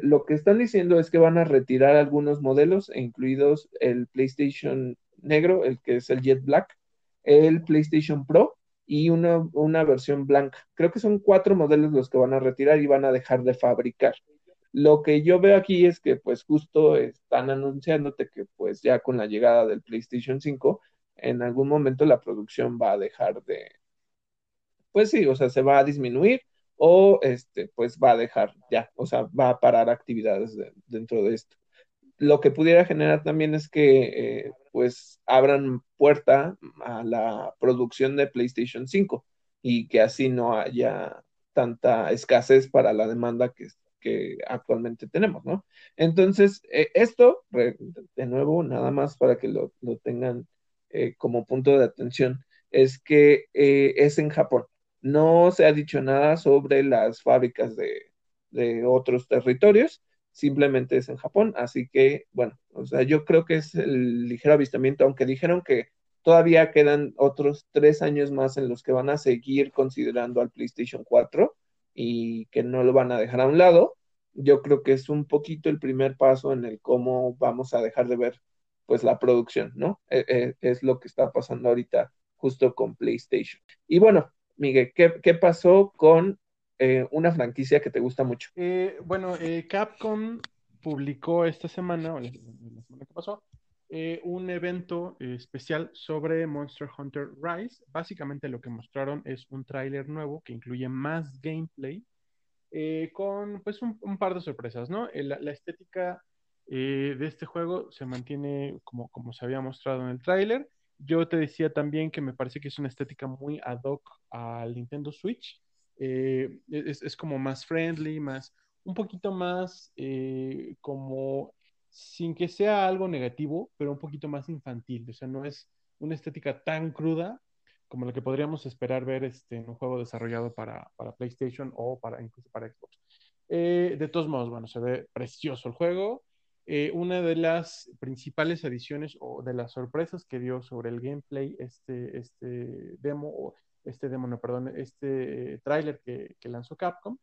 lo que están diciendo es que van a retirar algunos modelos, incluidos el PlayStation negro, el que es el Jet Black, el PlayStation Pro y una, versión blanca. Creo que son cuatro modelos los que van a retirar y van a dejar de fabricar. Lo que yo veo aquí es que pues justo están anunciándote que pues ya con la llegada del PlayStation 5, en algún momento la producción va a dejar de, pues sí, o sea, se va a disminuir o este, pues va a dejar ya, o sea, va a parar actividades dentro de esto lo que pudiera generar también es que eh, pues abran puerta a la producción de PlayStation 5 y que así no haya tanta escasez para la demanda que, que actualmente tenemos, ¿no? Entonces, eh, esto, de nuevo, nada más para que lo, tengan eh, como punto de atención, es que es en Japón. No se ha dicho nada sobre las fábricas de, de otros territorios simplemente es en Japón, así que bueno, o sea, yo creo que es el ligero avistamiento, aunque dijeron que todavía quedan otros tres años más en los que van a seguir considerando al PlayStation 4 y que no lo van a dejar a un lado, yo creo que es un poquito el primer paso en el cómo vamos a dejar de ver pues la producción, ¿no? E, e, es lo que está pasando ahorita justo con PlayStation. Y bueno, Miguel, ¿qué, pasó con eh, una franquicia que te gusta mucho. Eh, bueno, eh, Capcom publicó esta semana, o la, semana que pasó, un evento especial sobre Monster Hunter Rise. Básicamente lo que mostraron es un tráiler nuevo que incluye más gameplay con pues un, par de sorpresas, ¿no? La, estética de este juego se mantiene como, como se había mostrado en el tráiler. Yo te decía también que me parece que es una estética muy ad hoc al Nintendo Switch. Eh, es, como más friendly, más, un poquito más eh, como, sin que sea algo negativo, pero un poquito más infantil, o sea, no es una estética tan cruda como lo que podríamos esperar ver este, en un juego desarrollado para, PlayStation o para incluso para Xbox. Eh, de todos modos, bueno, se ve precioso el juego. Una de las principales adiciones o de las sorpresas que dio sobre el gameplay este, este demo, este demo, no, perdón, este tráiler que, lanzó Capcom,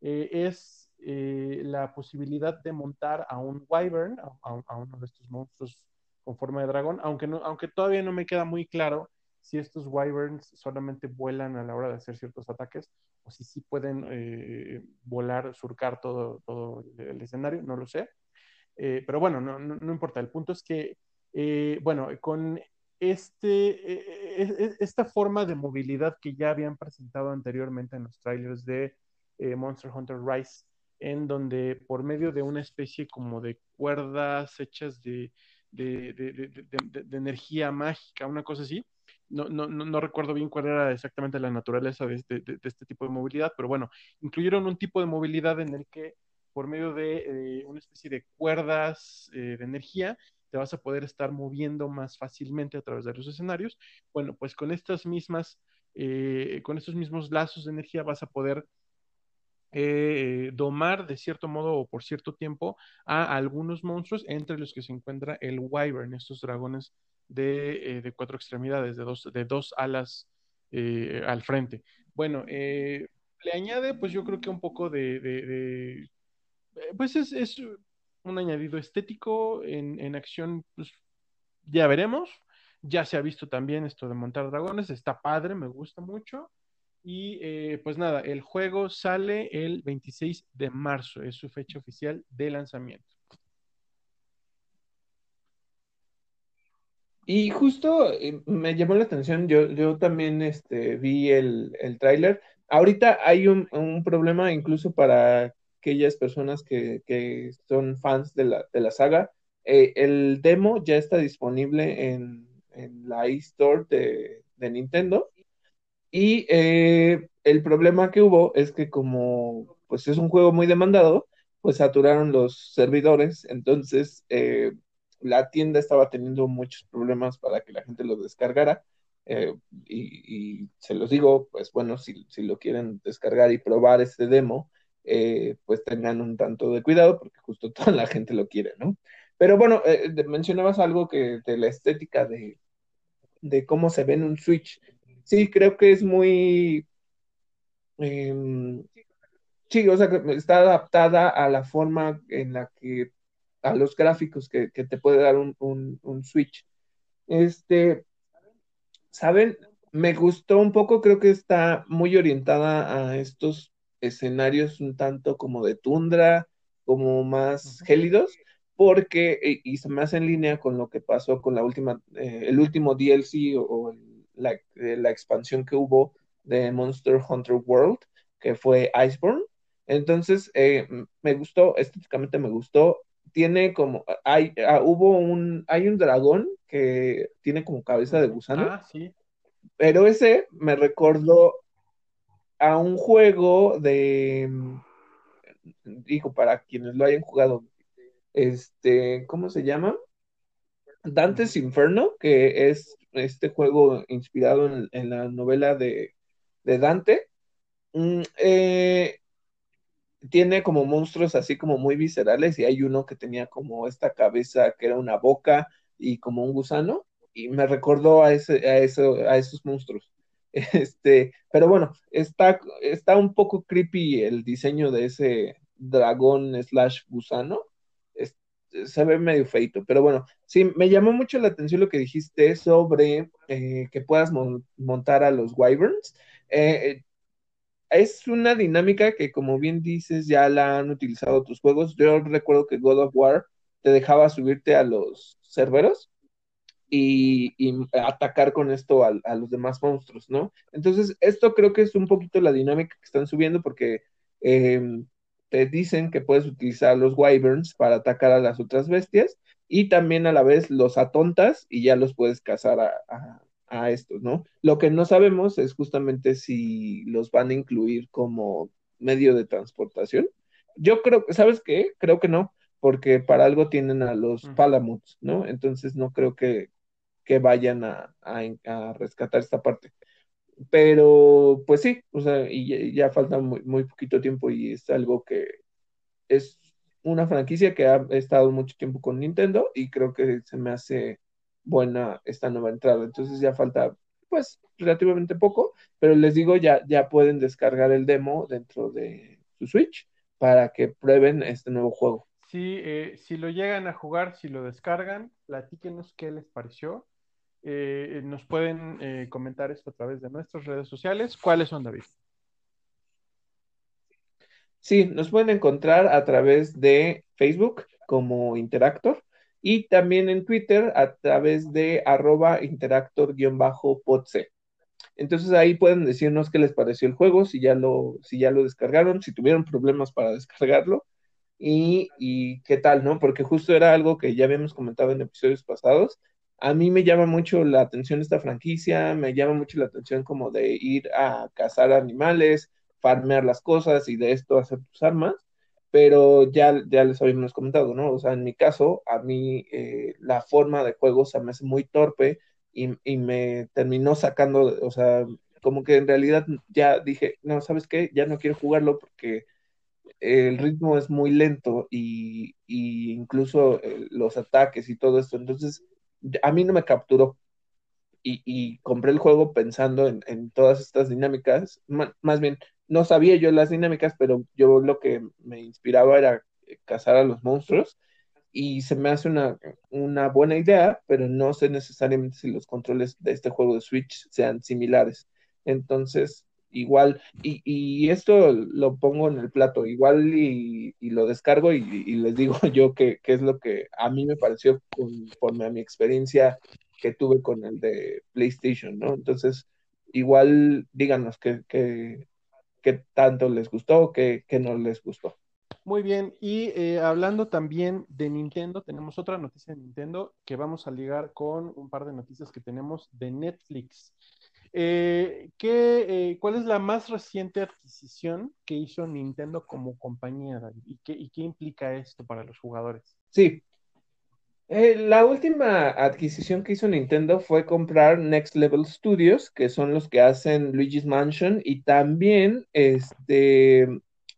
eh, es eh, la posibilidad de montar a un Wyvern, a, uno de estos monstruos con forma de dragón, aunque, aunque todavía no me queda muy claro si estos Wyverns solamente vuelan a la hora de hacer ciertos ataques o si sí pueden eh, volar, surcar todo, todo el escenario, no lo sé. Pero bueno, no, no, no, importa. El punto es que, bueno, con este, e, e, e, esta forma de movilidad que ya habían presentado anteriormente en los trailers de eh, Monster Hunter Rise, en donde por medio de una especie como de cuerdas hechas de, energía mágica, una cosa así, no, no, recuerdo bien cuál era exactamente la naturaleza de este, este, tipo de movilidad, pero bueno, incluyeron un tipo de movilidad en el que por medio de eh, una especie de cuerdas eh, de energía te vas a poder estar moviendo más fácilmente a través de los escenarios. Bueno, pues con estas mismas, eh, con estos mismos lazos de energía vas a poder domar de cierto modo o por cierto tiempo a algunos monstruos, entre los que se encuentra el Wyvern, estos dragones de, eh, cuatro extremidades, de dos, de dos alas al frente. Bueno, le añade, pues yo creo que un poco de, pues es, es, un añadido estético en, acción, pues ya veremos. Ya se ha visto también esto de montar dragones, está padre, me gusta mucho. Y eh, pues nada, el juego sale el 26 de marzo, es su fecha oficial de lanzamiento. Y justo eh, me llamó la atención, yo, yo también este, vi el, el tráiler. Ahorita hay un, un, problema incluso para aquellas personas que, son fans de la, saga. Eh, el demo ya está disponible en, en la eStore de, de Nintendo. Y eh, el problema que hubo es que como pues es un juego muy demandado, pues saturaron los servidores, entonces eh, la tienda estaba teniendo muchos problemas para que la gente lo descargara. eh, y, y se los digo, pues bueno, si, si lo quieren descargar y probar este demo, eh, pues tengan un tanto de cuidado porque justo toda la gente lo quiere, ¿no? Pero bueno, eh, mencionabas algo que de la estética de, de cómo se ve en un Switch. Sí, creo que es muy, em, sí, o sea, que está adaptada a la forma en la que, a los gráficos que, que te puede dar un, un, un Switch. Este, ¿saben? Me gustó un poco, creo que está muy orientada a estos escenarios un tanto como de tundra, como más gélidos, porque, y, y se me hace en línea con lo que pasó con la última, eh, el último DLC o, o el- la, eh, la expansión que hubo de Monster Hunter World, que fue Iceborne. Entonces, eh, me gustó, estéticamente me gustó. Tiene como, hay, ah, hubo un, hay un dragón que tiene como cabeza de gusano Ah, sí. pero ese me recordó a un juego de, digo, para quienes lo hayan jugado, este, ¿cómo se llama? Dante's. Inferno, que es este juego inspirado en, en la novela de, de Dante. Mm, eh, tiene como monstruos así como muy viscerales y hay uno que tenía como esta cabeza que era una boca y como un gusano y me recordó a ese, a eso, a esos monstruos. Este, pero bueno, está, está un poco creepy el diseño de ese dragón slash gusano. Es- se ve medio feito, pero bueno, sí, me llamó mucho la atención lo que dijiste sobre eh, que puedas mon- montar a los wyverns. Eh, es una dinámica que, como bien dices, ya la han utilizado otros juegos. Yo recuerdo que God of War te dejaba subirte a los cerberos y, y atacar con esto a, a, los demás monstruos, ¿no? Entonces, esto creo que es un poquito la dinámica que están subiendo porque eh, te dicen que puedes utilizar los wyverns para atacar a las otras bestias y también a la vez los atontas y ya los puedes cazar a, a, a estos, ¿no? Lo que no sabemos es justamente si los van a incluir como medio de transportación. Yo creo, ¿sabes qué? Creo que no, porque para algo tienen a los. Palamuts, ¿no? Entonces no creo que, que vayan a, a, a, rescatar esta parte. Pero, pues sí, o sea, y ya, ya falta muy, muy, poquito tiempo y es algo que es una franquicia que ha estado mucho tiempo con Nintendo y creo que se me hace buena esta nueva entrada. Entonces ya falta, pues, relativamente poco, pero les digo, ya, ya pueden descargar el demo dentro de su Switch para que prueben este nuevo juego. Sí, eh, si lo llegan a jugar, si lo descargan, platíquenos qué les pareció. Eh, nos pueden eh, comentar esto a través de nuestras redes sociales. ¿Cuáles son, David? Sí, nos pueden encontrar a través de Facebook como Interactor y también en Twitter a través de arroba interactor-podc. Entonces ahí pueden decirnos qué les pareció el juego, si ya lo, si ya lo descargaron, si tuvieron problemas para descargarlo y, y qué tal, ¿no? Porque justo era algo que ya habíamos comentado en episodios pasados. A mí me llama mucho la atención esta franquicia, me llama mucho la atención como de ir a cazar animales, farmear las cosas y de esto hacer tus armas, pero ya, ya les habíamos comentado, ¿no? O sea, en mi caso, a mí eh, la forma de juego se me hace muy torpe y, y me terminó sacando, o sea, como que en realidad ya dije, no, ¿sabes qué? Ya no quiero jugarlo porque el ritmo es muy lento y, y incluso eh, los ataques y todo esto. Entonces, a mí no me capturó y, compré el juego pensando en, todas estas dinámicas. Más bien, no sabía yo las dinámicas, pero yo lo que me inspiraba era cazar a los monstruos y se me hace una, una buena idea, pero no sé necesariamente si los controles de este juego de Switch sean similares. Entonces, igual, y, y esto lo pongo en el plato, igual y, y lo descargo y, y, les digo yo qué es lo que a mí me pareció conforme a mi experiencia que tuve con el de PlayStation, ¿no? Entonces, igual díganos qué, qué, qué tanto les gustó, qué, qué no les gustó. Muy bien, y eh, hablando también de Nintendo, tenemos otra noticia de Nintendo que vamos a ligar con un par de noticias que tenemos de Netflix. Eh, ¿qué, eh, ¿Cuál es la más reciente adquisición que hizo Nintendo como compañía, David? ¿Y qué, y qué implica esto para los jugadores? Sí. Eh, la última adquisición que hizo Nintendo fue comprar Next Level Studios, que son los que hacen Luigi's Mansion, y también este,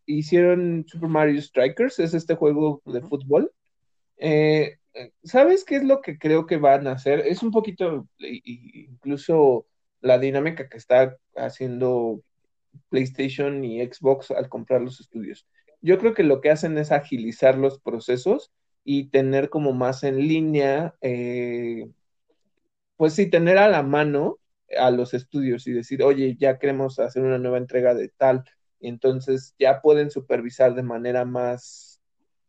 hicieron Super Mario Strikers, es este juego de fútbol. ¿Sabes qué es lo que creo que van a hacer? Es un poquito, incluso la dinámica que está haciendo PlayStation y Xbox al comprar los estudios. Yo creo que lo que hacen es agilizar los procesos y tener como más en línea, eh, pues sí, tener a la mano a los estudios y decir, oye, ya queremos hacer una nueva entrega de tal, y entonces ya pueden supervisar de manera más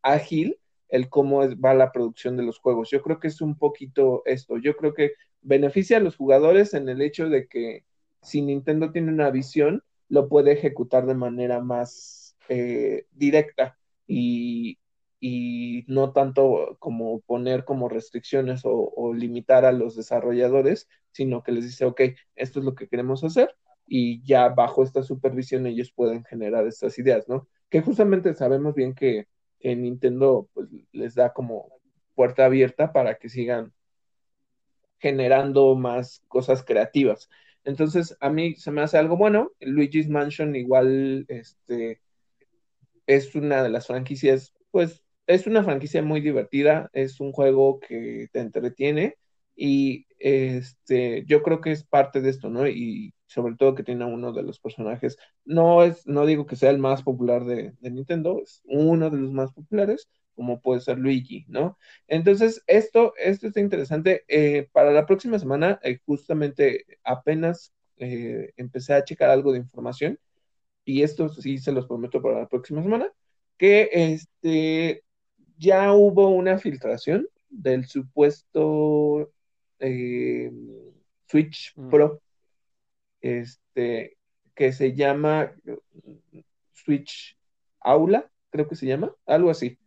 ágil el cómo va la producción de los juegos. Yo creo que es un poquito esto. Yo creo que beneficia a los jugadores en el hecho de que si Nintendo tiene una visión, lo puede ejecutar de manera más eh, directa y, no tanto como poner como restricciones o, o, limitar a los desarrolladores, sino que les dice, ok, esto es lo que queremos hacer y ya bajo esta supervisión ellos pueden generar estas ideas, ¿no? Que justamente sabemos bien que en Nintendo pues, les da como puerta abierta para que sigan generando más cosas creativas. Entonces, a mí se me hace algo bueno. Luigi's Mansion igual este, es una de las franquicias, pues es una franquicia muy divertida, es un juego que te entretiene y este, yo creo que es parte de esto, ¿no? Y sobre todo que tiene uno de los personajes, no es, no digo que sea el más popular de, Nintendo, es uno de los más populares, como puede ser Luigi, ¿no? Entonces, esto, esto está interesante. Eh, para la próxima semana, eh, justamente apenas eh, empecé a checar algo de información, y esto sí se los prometo para la próxima semana, que este, ya hubo una filtración del supuesto Switch mm. Pro este, que se llama Switch Aula, creo que se llama, algo así.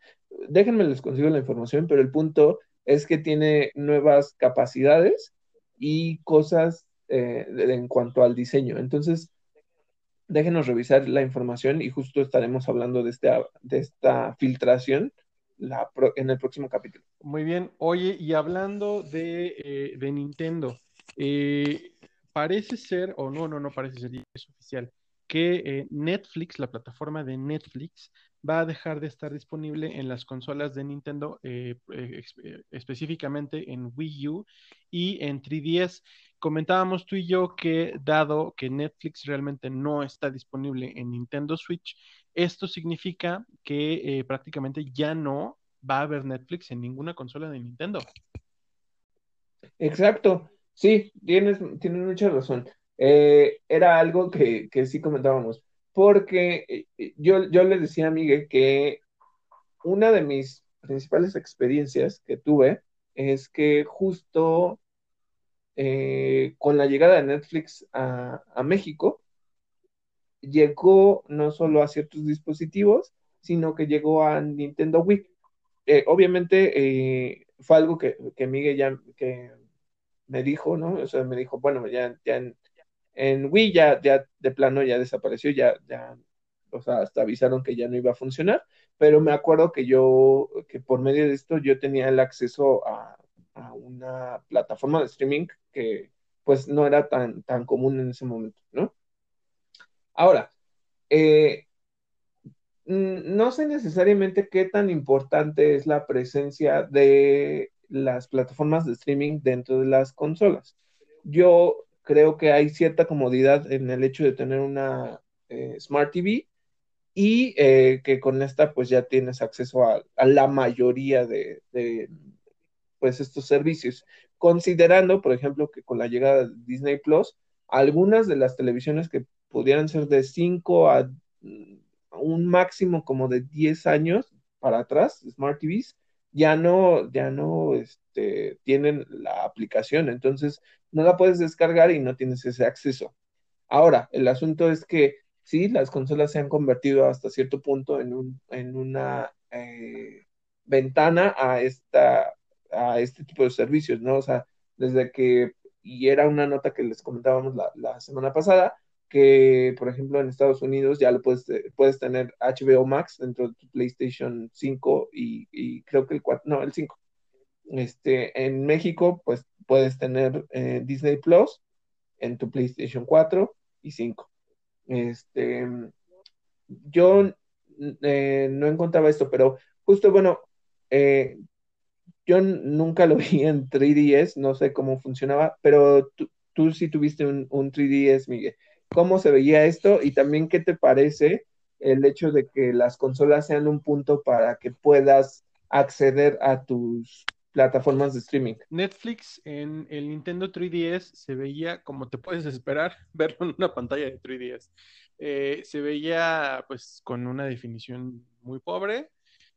Déjenme les consigo la información, pero el punto es que tiene nuevas capacidades y cosas eh, en cuanto al diseño. Entonces, déjenos revisar la información y justo estaremos hablando de, este, de esta filtración en el próximo capítulo. Muy bien. Oye, y hablando de, eh, de Nintendo, eh, parece ser, o no, no, no parece ser, es oficial, que eh, Netflix, la plataforma de Netflix, va a dejar de estar disponible en las consolas de Nintendo, eh, eh, específicamente en Wii U y en 3DS. Comentábamos tú y yo que dado que Netflix realmente no está disponible en Nintendo Switch, esto significa que prácticamente ya no va a haber Netflix en ninguna consola de Nintendo. Exacto. Sí, tienes, tienes mucha razón. Eh, era algo que, sí comentábamos, porque eh, yo, yo le decía a Miguel que una de mis principales experiencias que tuve es que justo eh, con la llegada de Netflix a, México, llegó no solo a ciertos dispositivos, sino que llegó a Nintendo Wii. obviamente fue algo que, que Miguel ya que me dijo, ¿no? O sea, me dijo, bueno, ya, ya en, en Wii ya, ya de plano ya desapareció, ya, ya, o sea, hasta avisaron que ya no iba a funcionar, pero me acuerdo que yo, que por medio de esto yo tenía el acceso a, a una plataforma de streaming que pues no era tan, tan común en ese momento, ¿no? Ahora, eh, no sé necesariamente qué tan importante es la presencia de las plataformas de streaming dentro de las consolas. Yo creo que hay cierta comodidad en el hecho de tener una eh, Smart TV y eh, que con esta pues ya tienes acceso a, la mayoría de, pues estos servicios. Considerando, por ejemplo, que con la llegada de Disney Plus, algunas de las televisiones que pudieran ser de 5 a mm, un máximo como de 10 años para atrás, Smart TVs, ya no, ya no este, tienen la aplicación, entonces no la puedes descargar y no tienes ese acceso. Ahora, el asunto es que sí, las consolas se han convertido hasta cierto punto en, un, en una eh, ventana a, esta, a este tipo de servicios, ¿no? O sea, desde que, y era una nota que les comentábamos la, la semana pasada, que por ejemplo en Estados Unidos ya lo puedes, puedes tener HBO Max dentro de tu PlayStation 5 y, y creo que el 4, no, el 5. Este, en México, pues puedes tener eh, Disney Plus en tu PlayStation 4 y 5. Este, yo eh, no encontraba esto, pero justo, bueno, eh, yo nunca lo vi en 3DS, no sé cómo funcionaba, pero tú, tú sí tuviste un, un 3DS, Miguel. ¿Cómo se veía esto? Y también, ¿qué te parece el hecho de que las consolas sean un punto para que puedas acceder a tus plataformas de streaming. Netflix en el Nintendo 3DS se veía, como te puedes esperar, verlo en una pantalla de 3DS. Eh, se veía pues con una definición muy pobre,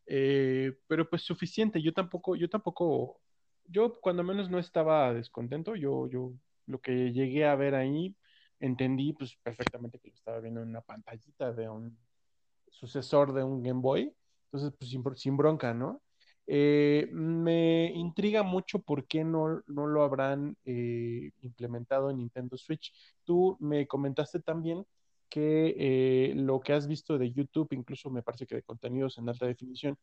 eh, pero pues suficiente. Yo tampoco, yo tampoco, yo cuando menos no estaba descontento. Yo, yo lo que llegué a ver ahí, entendí pues perfectamente que lo estaba viendo en una pantallita de un sucesor de un Game Boy. Entonces, pues sin, bronca, ¿no? Eh, me intriga mucho por qué no, no lo habrán eh, implementado en Nintendo Switch. Tú me comentaste también que eh, lo que has visto de YouTube, incluso me parece que de contenidos en alta definición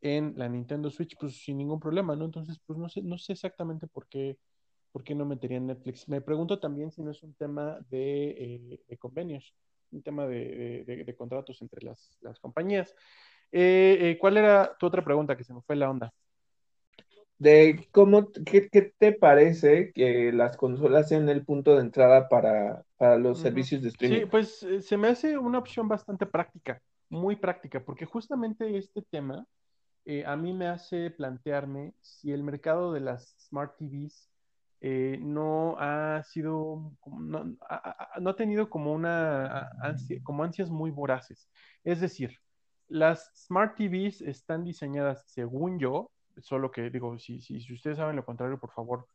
en la Nintendo Switch, pues sin ningún problema, ¿no? Entonces, pues no sé, no sé exactamente por qué, por qué no meterían Netflix. Me pregunto también si no es un tema de, convenios, un tema de, contratos entre las, las compañías. Eh, eh, ¿Cuál era tu otra pregunta que se me fue la onda? De cómo, qué, te parece que las consolas sean el punto de entrada para, los servicios de streaming? Sí, pues eh, se me hace una opción bastante práctica, muy práctica, porque justamente este tema a mí me hace plantearme si el mercado de las smart TVs no ha sido, no ha, tenido como una como ansias muy voraces. Es decir, las Smart TVs están diseñadas, según yo, solo que digo, si, si, si ustedes saben lo contrario, por favor,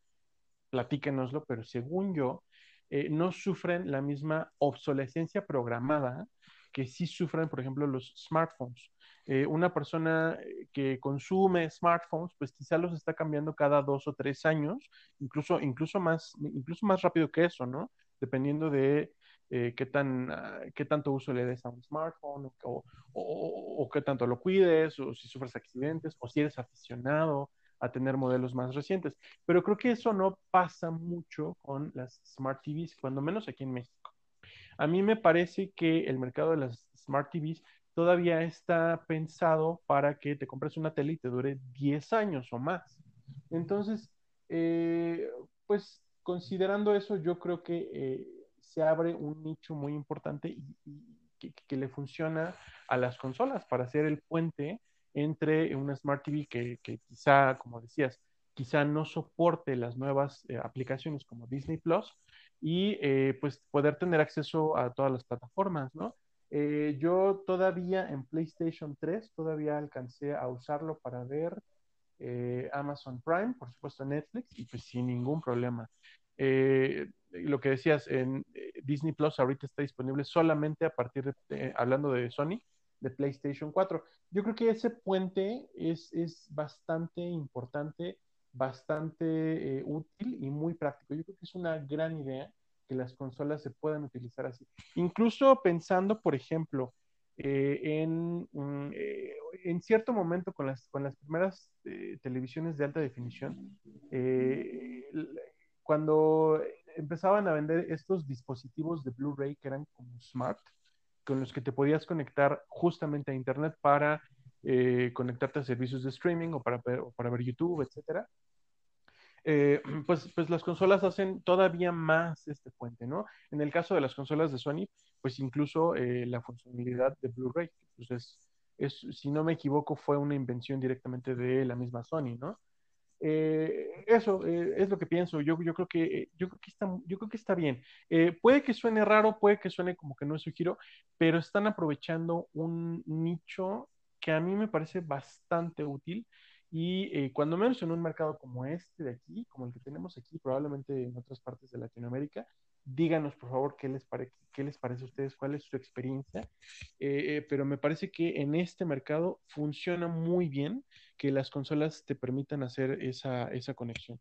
platíquenoslo, pero según yo, eh, no sufren la misma obsolescencia programada que sí sufren, por ejemplo, los smartphones. Eh, una persona que consume smartphones, pues quizá los está cambiando cada dos o tres años, incluso, incluso, más, incluso más rápido que eso, ¿no? Dependiendo de eh, qué, tan, ah, qué tanto uso le des a un smartphone o, o, qué tanto lo cuides o si sufres accidentes o si eres aficionado a tener modelos más recientes. Pero creo que eso no pasa mucho con las Smart TVs, cuando menos aquí en México. A mí me parece que el mercado de las Smart TVs todavía está pensado para que te compres una tele y te dure 10 años o más. Entonces, eh, pues considerando eso, yo creo que eh, se abre un nicho muy importante que, le funciona a las consolas para hacer el puente entre una Smart TV que, quizá, como decías, quizá no soporte las nuevas eh, aplicaciones como Disney Plus y eh, pues poder tener acceso a todas las plataformas, ¿no? Eh, yo todavía en PlayStation 3 todavía alcancé a usarlo para ver Amazon Prime, por supuesto Netflix, y pues sin ningún problema. Eh, lo que decías, en eh, Disney Plus ahorita está disponible solamente a partir de, hablando de Sony, de PlayStation 4. Yo creo que ese puente es, es bastante importante, bastante eh, útil y muy práctico. Yo creo que es una gran idea que las consolas se puedan utilizar así. Incluso pensando, por ejemplo, en, mm, en cierto momento con las, con las primeras televisiones de alta definición, cuando empezaban a vender estos dispositivos de Blu-ray que eran como smart, con los que te podías conectar justamente a Internet para eh, conectarte a servicios de streaming o para, para ver YouTube, etcétera. Eh, pues, pues las consolas hacen todavía más este puente, ¿no? En el caso de las consolas de Sony, pues incluso eh, la funcionalidad de Blu-ray, pues es, si no me equivoco, fue una invención directamente de la misma Sony, ¿no? Eh, eso es lo que pienso. Yo, yo, creo que, yo, creo que está, yo creo que está bien. puede que suene raro, puede que suene como que no es su giro, pero están aprovechando un nicho que a mí me parece bastante útil. Y cuando menos en un mercado como este de aquí, como el que tenemos aquí, probablemente en otras partes de Latinoamérica, díganos por favor qué les, qué les parece a ustedes, cuál es su experiencia, eh, eh, pero me parece que en este mercado funciona muy bien que las consolas te permitan hacer esa, esa conexión.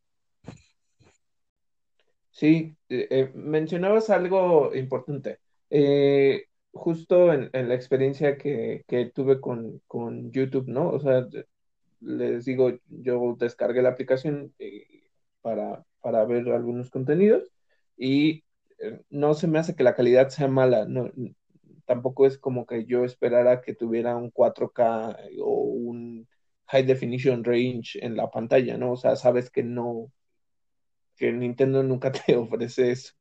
Sí, eh, mencionabas algo importante. justo en, la experiencia que, tuve con, con, YouTube, ¿no? O sea, les digo, yo descargué la aplicación para, para ver algunos contenidos y no se me hace que la calidad sea mala, no, tampoco es como que yo esperara que tuviera un 4K o un High Definition Range en la pantalla, ¿no? O sea, sabes que no, que Nintendo nunca te ofrece eso,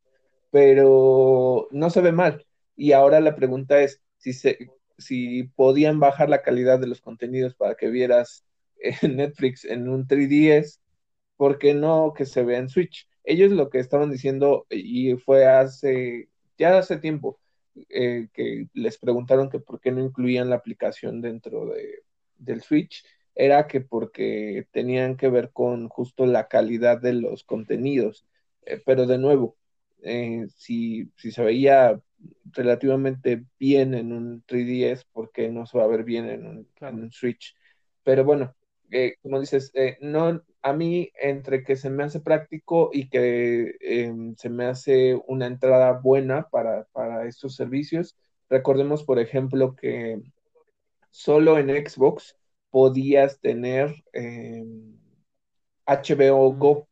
pero no se ve mal. Y ahora la pregunta es si, se, si podían bajar la calidad de los contenidos para que vieras en Netflix en un 3DS, ¿por qué no que se vea en Switch? ellos lo que estaban diciendo, y fue hace, ya hace tiempo, eh, que les preguntaron que por qué no incluían la aplicación dentro de, del Switch, era que porque tenían que ver con justo la calidad de los contenidos. Eh, pero de nuevo, eh, si, si se veía relativamente bien en un 3DS, ¿por qué no se va a ver bien en un, en un Switch? Pero bueno, como dices, no, a mí entre que se me hace práctico y que em, se me hace una entrada buena para, estos servicios, recordemos, por ejemplo, que solo en Xbox podías tener HBO em, Go.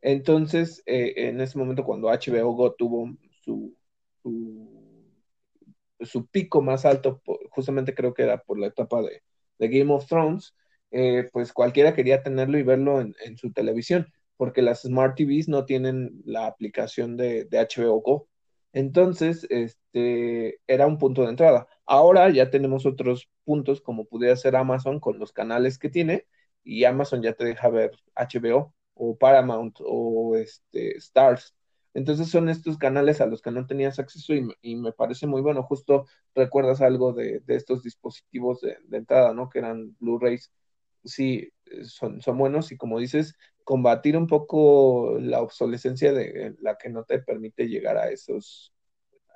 Entonces, eh, en ese momento, cuando HBO Go tuvo su, su, pico más alto, justamente creo que era por la etapa de Game of Thrones, eh, pues cualquiera quería tenerlo y verlo en, su televisión, porque las Smart TVs no tienen la aplicación de, HBO Go. Entonces, este era un punto de entrada. Ahora ya tenemos otros puntos, como pudiera ser Amazon con los canales que tiene, y Amazon ya te deja ver HBO o Paramount o este, Stars. Entonces son estos canales a los que no tenías acceso y, me parece muy bueno. Justo recuerdas algo de, estos dispositivos de, de, entrada, ¿no? Que eran Blu-rays sí son, son buenos y como dices, combatir un poco la obsolescencia de la que no te permite llegar a esos,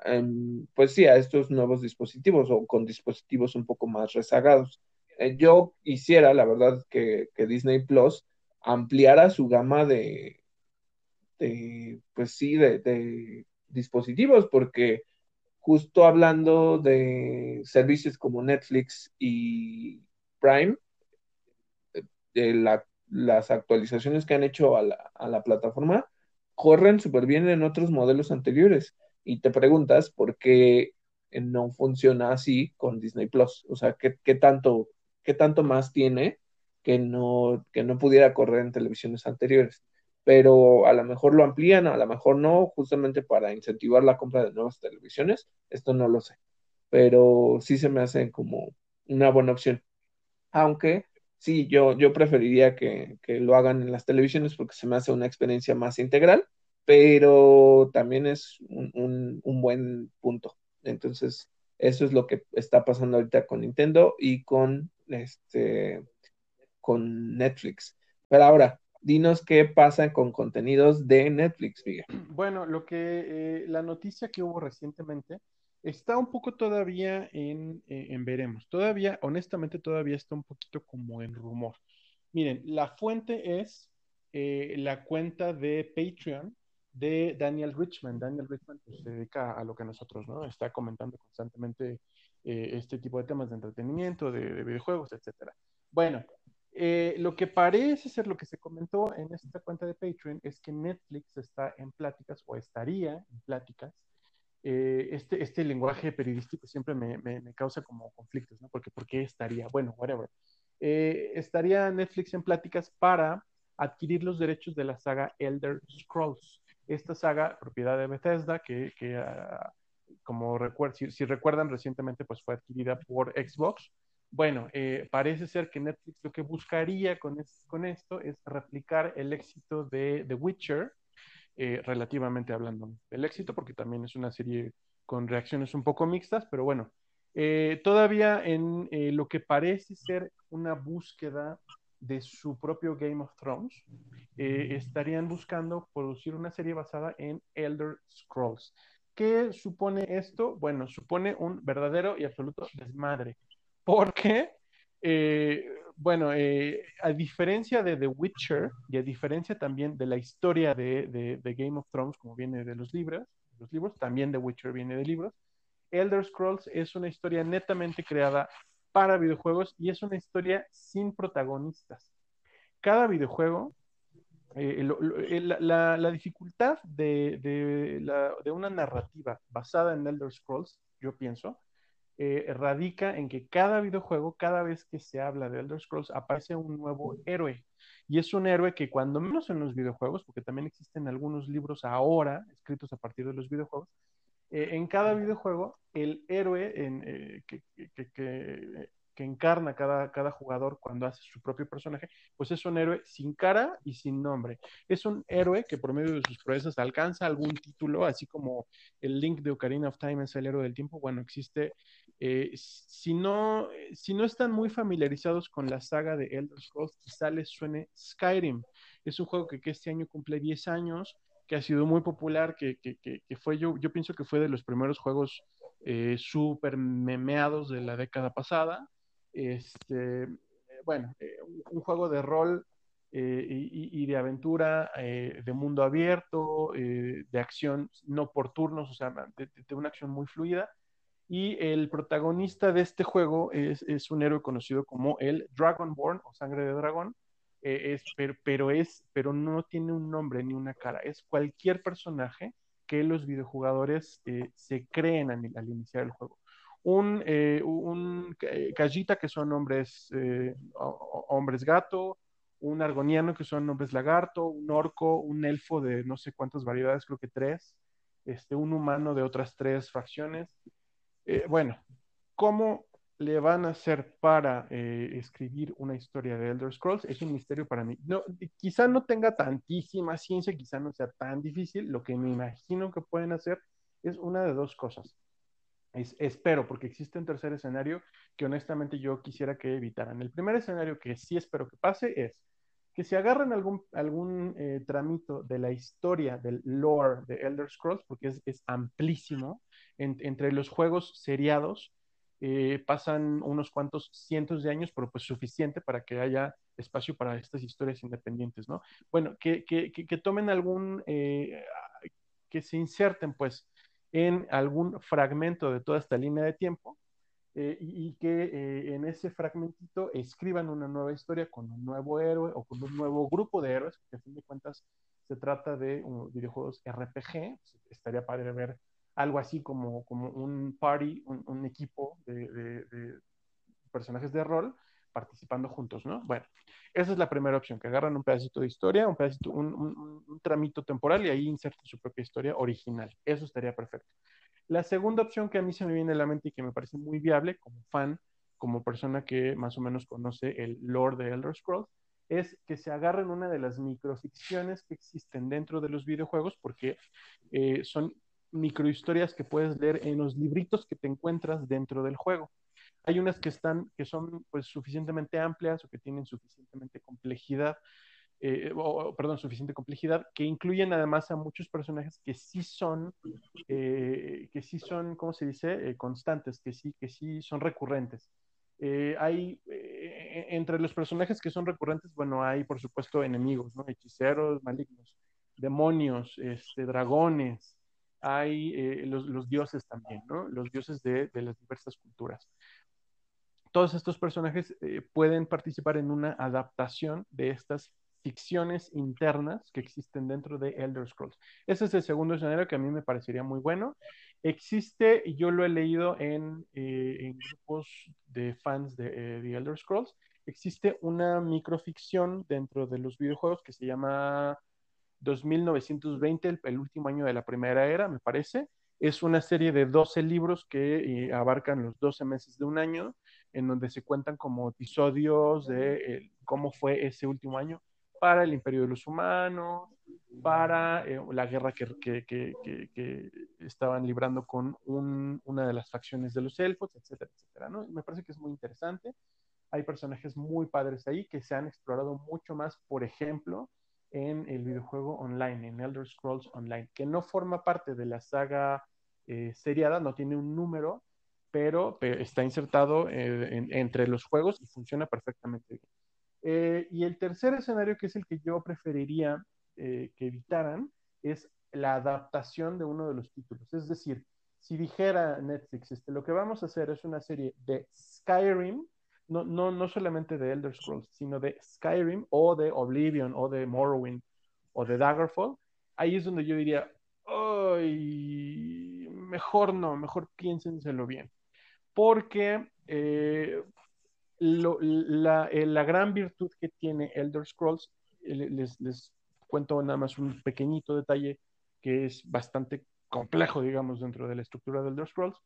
em, pues sí, a estos nuevos dispositivos o con dispositivos un poco más rezagados. Eh, yo quisiera, la verdad, que, Disney Plus ampliara su gama de, de pues sí, de, de dispositivos, porque justo hablando de servicios como Netflix y Prime, las actualizaciones que han hecho a la, plataforma corren súper bien en otros modelos anteriores. Y te preguntas por qué no funciona así con Disney Plus. O sea, ¿qué, tanto, qué tanto más tiene que no, que no pudiera correr en televisiones anteriores? Pero a lo mejor lo amplían, a lo mejor no, justamente para incentivar la compra de nuevas televisiones. Esto no lo sé. Pero sí se me hace como una buena opción. Aunque sí, yo, yo preferiría que, lo hagan en las televisiones porque se me hace una experiencia más integral, pero también es un, buen punto. Entonces, eso es lo que está pasando ahorita con Nintendo y con este con Netflix. Pero ahora, dinos qué pasa con contenidos de Netflix, Miguel. Bueno, lo que eh, la noticia que hubo recientemente Está un poco todavía en, eh, en, veremos. Todavía, honestamente, todavía está un poquito como en rumor. Miren, la fuente es eh, la cuenta de Patreon de Daniel Richman. Daniel Richman pues, se dedica a lo que nosotros, ¿no? Está comentando constantemente eh, este tipo de temas de entretenimiento, de, videojuegos, etcétera. Bueno, lo que parece ser lo que se comentó en esta cuenta de Patreon es que Netflix está en pláticas o estaría en pláticas eh, este, este lenguaje periodístico siempre me, me, causa como conflictos, ¿no? Porque ¿por qué estaría? Bueno, whatever. Eh, estaría Netflix en pláticas para adquirir los derechos de la saga Elder Scrolls. Esta saga, propiedad de Bethesda, que, que uh, como recuer si, si, recuerdan recientemente, pues fue adquirida por Xbox. Bueno, eh, parece ser que Netflix lo que buscaría con, es, con esto es replicar el éxito de The Witcher, eh, relativamente hablando del éxito, porque también es una serie con reacciones un poco mixtas, pero bueno, eh, todavía en eh, lo que parece ser una búsqueda de su propio Game of Thrones, estarían buscando producir una serie basada en Elder Scrolls. ¿Qué supone esto? Bueno, supone un verdadero y absoluto desmadre, porque, bueno, eh, a diferencia de The Witcher y a diferencia también de la historia de, de, Game of Thrones, como viene de los libros, los libros, también The Witcher viene de libros, Elder Scrolls es una historia netamente creada para videojuegos y es una historia sin protagonistas. Cada videojuego, eh, eh, la, dificultad de, una narrativa basada en Elder Scrolls, yo pienso, eh, radica en que cada videojuego, cada vez que se habla de Elder Scrolls, aparece un nuevo héroe. Y es un héroe que cuando menos en los videojuegos, porque también existen algunos libros ahora escritos a partir de los videojuegos, en cada videojuego el héroe en, que, que encarna cada, cada jugador cuando hace su propio personaje, pues es un héroe sin cara y sin nombre. Es un héroe que por medio de sus proezas alcanza algún título, así como el Link de Ocarina of Time es el héroe del tiempo. Bueno, existe. Eh, si, no, si no están muy familiarizados con la saga de Elder Scrolls, quizá les suene Skyrim. Es un juego que, este año cumple 10 años, que ha sido muy popular, que, que, que fue yo, yo pienso que fue de los primeros juegos eh, memeados de la década pasada. Este, bueno, eh, un, juego de rol eh, y, de aventura, eh, de mundo abierto, de acción no por turnos, o sea, de, una acción muy fluida. Y el protagonista de este juego es, es un héroe conocido como el Dragonborn o Sangre de Dragón, es, pero, pero, es, pero no tiene un nombre ni una cara, es cualquier personaje que los videojugadores se creen al iniciar el juego un, eh, un callita que son hombres, eh, hombres gato, un argoniano que son hombres lagarto, un orco, un elfo de no sé cuántas variedades, creo que tres, este, un humano de otras tres facciones. Eh, bueno, ¿cómo le van a hacer para escribir una historia de Elder Scrolls? Es un misterio para mí. No, quizá no tenga tantísima ciencia, quizá no sea tan difícil. Lo que me imagino que pueden hacer es una de dos cosas espero, porque existe un tercer escenario que honestamente yo quisiera que evitaran. El primer escenario que sí espero que pase es que se agarren algún, algún eh, tramito de la historia, del lore de Elder Scrolls, porque es, amplísimo, entre los juegos seriados, eh, pasan unos cuantos cientos de años, pero pues suficiente para que haya espacio para estas historias independientes, ¿no? Bueno, que, que, que, tomen algún, eh, que se inserten pues en algún fragmento de toda esta línea de tiempo eh, y, que en ese fragmentito escriban una nueva historia con un nuevo héroe o con un nuevo grupo de héroes, porque a fin de cuentas se trata de videojuegos RPG, pues, estaría padre ver algo así como, como un party, un, equipo de, personajes de rol participando juntos, ¿no? Bueno, esa es la primera opción, que agarran un pedacito de historia, un pedacito, un, tramito temporal y ahí insertan su propia historia original. Eso estaría perfecto. La segunda opción que a mí se me viene a la mente y que me parece muy viable como fan, como persona que más o menos conoce el lore de Elder Scrolls, es que se agarren una de las microficciones que existen dentro de los videojuegos, porque eh, son microhistorias que puedes leer en los libritos que te encuentras dentro del juego. Hay unas que están, que son pues suficientemente amplias o que tienen suficientemente complejidad, eh, o, perdón, suficiente complejidad, que incluyen además a muchos personajes que sí son, eh, que sí son, ¿cómo se dice? Eh, constantes, que sí, que sí son recurrentes. hay, entre los personajes que son recurrentes, bueno, hay por supuesto enemigos. Hechiceros, malignos, demonios, este, dragones, hay los, los, dioses también. Los dioses de, las diversas culturas todos estos personajes eh, pueden participar en una adaptación de estas ficciones internas que existen dentro de Elder Scrolls. Ese es el segundo escenario que a mí me parecería muy bueno. Existe, y yo lo he leído en, eh, grupos de fans de, de, eh, Elder Scrolls, existe una microficción dentro de los videojuegos que se llama 2920, el, último año de la primera era, me parece. Es una serie de 12 libros que abarcan los 12 meses de un año en donde se cuentan como episodios de eh, cómo fue ese último año para el imperio de los humanos, para eh, la guerra que, que, estaban librando con una de las facciones de los elfos, etcétera, etcétera. ¿no? Me parece que es muy interesante. hay personajes muy padres ahí que se han explorado mucho más, por ejemplo, en el videojuego online, en Elder Scrolls Online, que no forma parte de la saga eh, seriada, no tiene un número, pero, está insertado eh, entre los juegos y funciona perfectamente bien. Eh, y el tercer escenario, que es el que yo preferiría que evitaran, es la adaptación de uno de los títulos. Es decir, si dijera Netflix, este, lo que vamos a hacer es una serie de Skyrim, no, no, no solamente de Elder Scrolls, sino de Skyrim o de Oblivion o de Morrowind o de Daggerfall, ahí es donde yo diría, ay, mejor no, mejor piénsenselo bien. Porque eh, la, eh, la, gran virtud que tiene Elder Scrolls, eh, les, les cuento nada más un pequeñito detalle que es bastante complejo, digamos, dentro de la estructura de Elder Scrolls,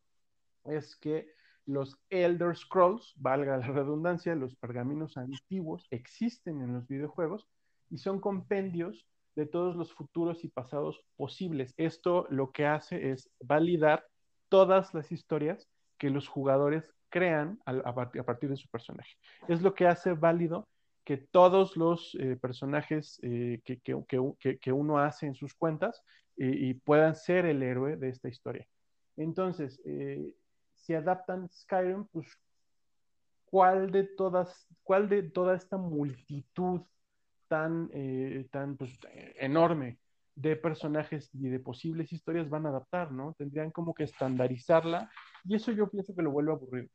es que los Elder Scrolls, valga la redundancia, los pergaminos antiguos existen en los videojuegos y son compendios de todos los futuros y pasados posibles. Esto lo que hace es validar todas las historias que los jugadores crean a, partir de su personaje. Es lo que hace válido que todos los eh, personajes eh, que, uno hace en sus cuentas eh, y puedan ser el héroe de esta historia. Entonces, si adaptan Skyrim, pues, ¿cuál de todas, cuál de toda esta multitud tan, tan pues, enorme de personajes y de posibles historias van a adaptar, ¿no? Tendrían como que estandarizarla y eso yo pienso que lo vuelve a aburrir.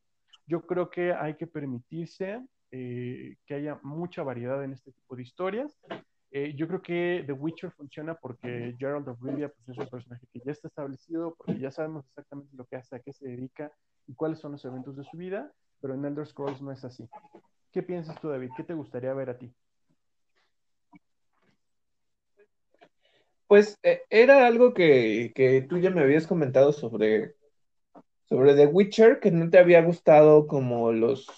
Yo creo que hay que permitirse eh, que haya mucha variedad en este tipo de historias. Eh, yo creo que The Witcher funciona porque Gerald of Rivia pues, es un personaje que ya está establecido, porque ya sabemos exactamente lo que hace, a qué se dedica y cuáles son los eventos de su vida, pero en Elder Scrolls no es así. ¿Qué piensas tú, David? ¿Qué te gustaría ver a ti? Pues eh, era algo que, que, tú ya me habías comentado sobre, sobre The Witcher, que no te había gustado como los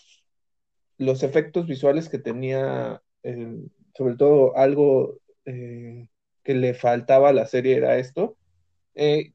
los efectos visuales que tenía, eh, sobre todo algo eh, que le faltaba a la serie era esto. Eh,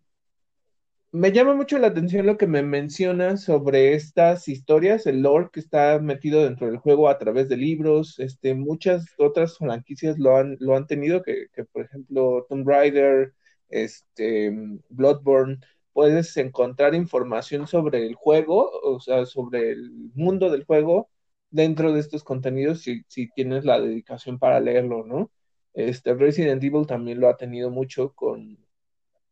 me llama mucho la atención lo que me mencionas sobre estas historias, el lore que está metido dentro del juego a través de libros. Este, muchas otras franquicias lo han, lo han tenido, que, que por ejemplo Tomb Raider, este, Bloodborne, puedes encontrar información sobre el juego, o sea, sobre el mundo del juego dentro de estos contenidos si, si tienes la dedicación para leerlo, ¿no? Este Resident Evil también lo ha tenido mucho con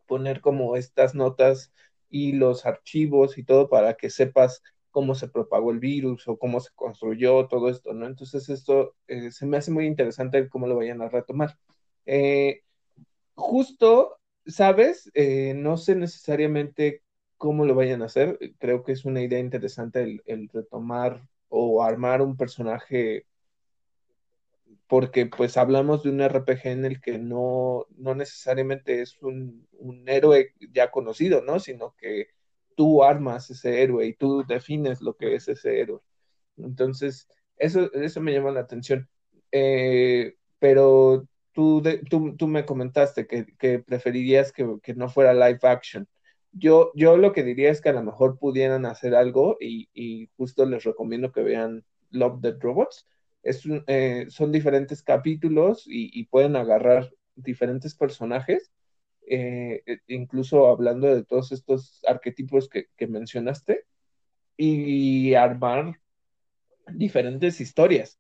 poner como estas notas y los archivos y todo para que sepas cómo se propagó el virus o cómo se construyó todo esto, ¿no? Entonces esto eh, se me hace muy interesante cómo lo vayan a retomar. Eh, justo, ¿sabes? Eh, no sé necesariamente cómo lo vayan a hacer, creo que es una idea interesante el, el retomar o armar un personaje porque pues hablamos de un RPG en el que no, no necesariamente es un, héroe ya conocido, ¿no? Sino que tú armas ese héroe y tú defines lo que es ese héroe. Entonces, eso, eso me llama la atención. Eh, pero tú, tú, me comentaste que, preferirías que, no fuera live action. Yo, yo lo que diría es que a lo mejor pudieran hacer algo y, justo les recomiendo que vean Love Dead Robots. Es eh, son diferentes capítulos y, pueden agarrar diferentes personajes, eh, e, incluso hablando de todos estos arquetipos que, mencionaste, y armar diferentes historias.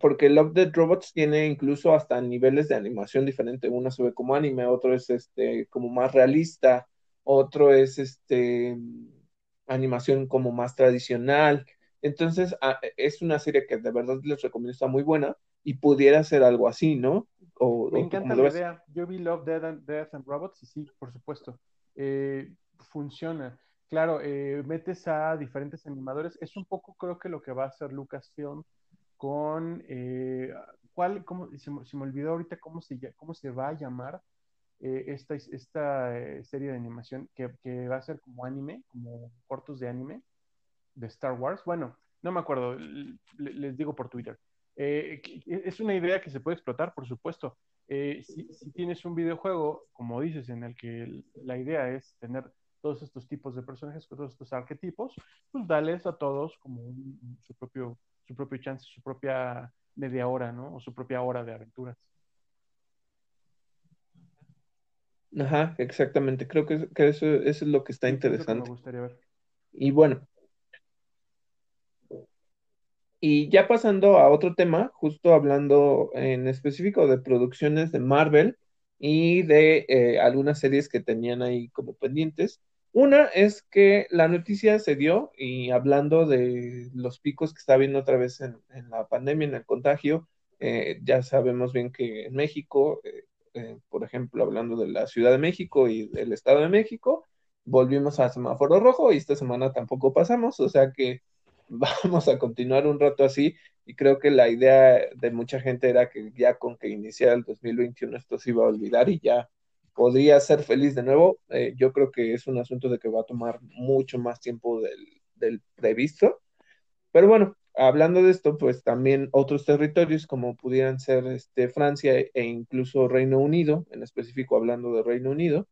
Porque Love Dead Robots tiene incluso hasta niveles de animación diferente. Uno se ve como anime, otro es este como más realista, otro es este animación como más tradicional. Entonces, ah, es una serie que de verdad les recomiendo, está muy buena y pudiera ser algo así, ¿no? Me encanta la idea. Yo vi Love, Death and, Death and Robots y sí, por supuesto. Eh, funciona. Claro, eh, metes a diferentes animadores. Es un poco, creo que lo que va a hacer Lucasfilm con. Eh, ¿Cuál? Cómo, se, me olvidó ahorita cómo se, cómo se va a llamar eh, esta, esta eh, serie de animación que, va a ser como anime, como cortos de anime de Star Wars. Bueno, no me acuerdo, les digo por Twitter. Eh, es una idea que se puede explotar, por supuesto. Si, tienes un videojuego, como dices, en el que la idea es tener todos estos tipos de personajes, todos estos arquetipos, pues dales a todos como su, propio, su propio chance, su propia media hora, ¿no? O su propia hora de aventuras. Ajá, exactamente. Creo que, eso, es lo que está interesante. me gustaría ver. Y bueno, y ya pasando a otro tema, justo hablando en específico de producciones de Marvel y de eh, algunas series que tenían ahí como pendientes. Una es que la noticia se dio y hablando de los picos que está habiendo otra vez en, la pandemia, en el contagio, eh, ya sabemos bien que en México, eh, por ejemplo, hablando de la Ciudad de México y del Estado de México, volvimos a semáforo rojo y esta semana tampoco pasamos, o sea que vamos a continuar un rato así y creo que la idea de mucha gente era que ya con que iniciara el 2021 esto se iba a olvidar y ya podría ser feliz de nuevo. Eh, yo creo que es un asunto de que va a tomar mucho más tiempo del, previsto. Pero bueno, hablando de esto, pues también otros territorios como pudieran ser este, Francia e incluso Reino Unido, en específico hablando de Reino Unido,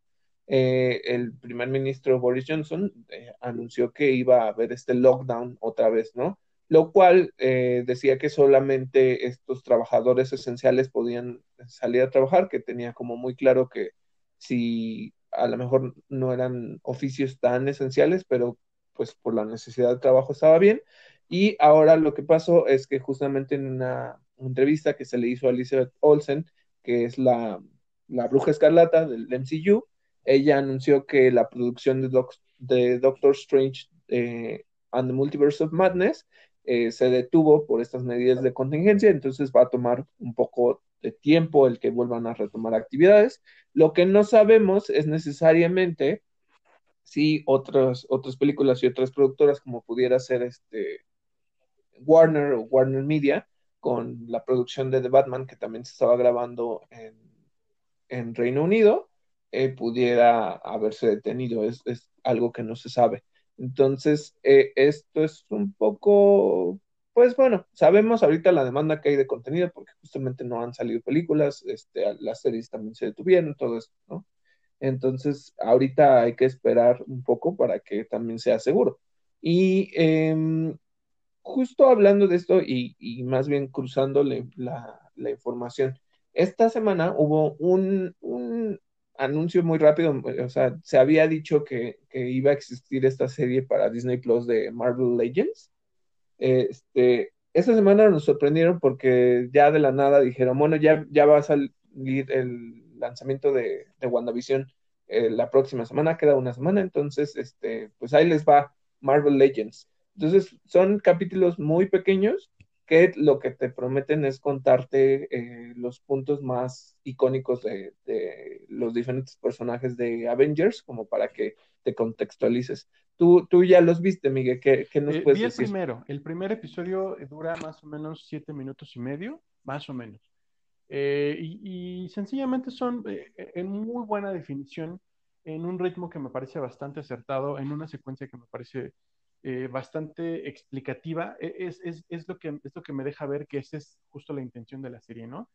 eh, el primer ministro Boris Johnson eh, anunció que iba a haber este lockdown otra vez, ¿no? Lo cual eh, decía que solamente estos trabajadores esenciales podían salir a trabajar, que tenía como muy claro que si a lo mejor no eran oficios tan esenciales, pero pues por la necesidad de trabajo estaba bien. Y ahora lo que pasó es que justamente en una entrevista que se le hizo a Elizabeth Olsen, que es la, la bruja escarlata del MCU, ella anunció que la producción de, Doctor Strange eh, and the Multiverse of Madness eh, se detuvo por estas medidas de contingencia, entonces va a tomar un poco de tiempo el que vuelvan a retomar actividades. Lo que no sabemos es necesariamente si otras, otras películas y otras productoras, como pudiera ser este Warner o Warner Media, con la producción de The Batman, que también se estaba grabando en, en Reino Unido, eh, pudiera haberse detenido. Es, algo que no se sabe. Entonces, eh, esto es un poco, pues bueno, sabemos ahorita la demanda que hay de contenido porque justamente no han salido películas, este, las series también se detuvieron, todo esto, ¿no? Entonces, ahorita hay que esperar un poco para que también sea seguro. Y em, justo hablando de esto y, más bien cruzando la, información, esta semana hubo un, anuncio muy rápido, o sea, se había dicho que, iba a existir esta serie para Disney Plus de Marvel Legends. Este, esta semana nos sorprendieron porque ya de la nada dijeron, bueno, ya, ya va a salir el lanzamiento de, WandaVision eh, la próxima semana, queda una semana, entonces, este, pues ahí les va Marvel Legends. Entonces, son capítulos muy pequeños que lo que te prometen es contarte eh, los puntos más icónicos de, los diferentes personajes de Avengers, como para que te contextualices. Tú, tú ya los viste, Miguel, ¿qué, nos eh, puedes vi el primero, el primer episodio dura más o menos siete minutos y medio, más o menos. Eh, y, y, sencillamente son en muy buena definición, en un ritmo que me parece bastante acertado, en una secuencia que me parece eh, bastante explicativa, e, es, es, es, lo que, es lo que me deja ver que esa es justo la intención de la serie, ¿no?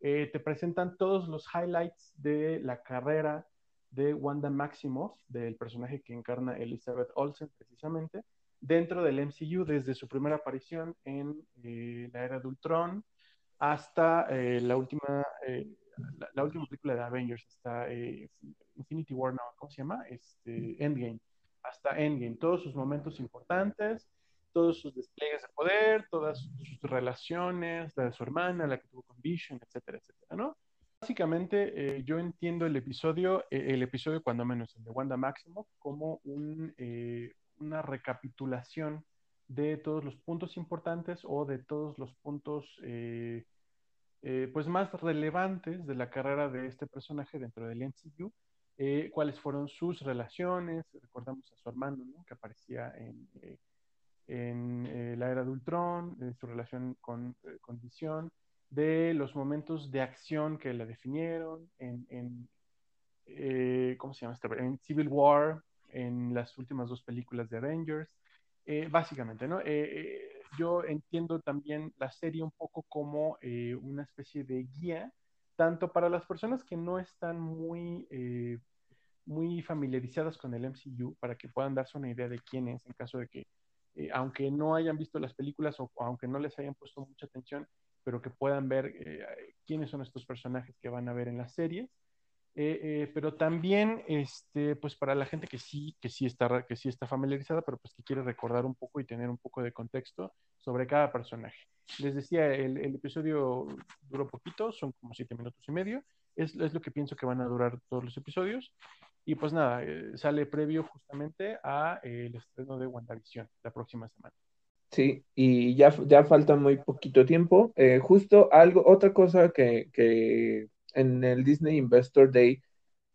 Eh, te presentan todos los highlights de la carrera de Wanda Maximoff, del personaje que encarna Elizabeth Olsen precisamente, dentro del MCU desde su primera aparición en eh, la era de Ultron hasta la última la, última película de Avengers, hasta Infinity War, no, ¿cómo se llama? Este, Endgame hasta Endgame, todos sus momentos importantes, todos sus despliegues de poder, todas sus relaciones, la de su hermana, la que tuvo con Vision, etcétera, etcétera, ¿no? Básicamente, eh, yo entiendo el episodio, eh, el episodio cuando menos el de Wanda Maximoff, como un, eh, una recapitulación de todos los puntos importantes o de todos los puntos pues más relevantes de la carrera de este personaje dentro del MCU eh, cuáles fueron sus relaciones, recordamos a su hermano, ¿no? que aparecía en, eh, en eh, la era de Ultron, su relación con, con de los momentos de acción que la definieron en, en ¿cómo se llama? Este? En Civil War, en las últimas dos películas de Avengers, básicamente, ¿no? yo entiendo también la serie un poco como una especie de guía tanto para las personas que no están muy, muy familiarizadas con el MCU para que puedan darse una idea de quién es en caso de que, eh, aunque no hayan visto las películas o, aunque no les hayan puesto mucha atención, pero que puedan ver eh, quiénes son estos personajes que van a ver en la serie. Eh, eh, pero también, este, pues para la gente que sí, que sí está, que sí está familiarizada, pero pues que quiere recordar un poco y tener un poco de contexto sobre cada personaje. Les decía, el, episodio duró poquito, son como siete minutos y medio. Es, es, lo que pienso que van a durar todos los episodios. Y pues nada, eh, sale previo justamente a el estreno de WandaVision la próxima semana. Sí, y ya, ya falta muy poquito tiempo. justo algo, otra cosa que, que en el Disney Investor Day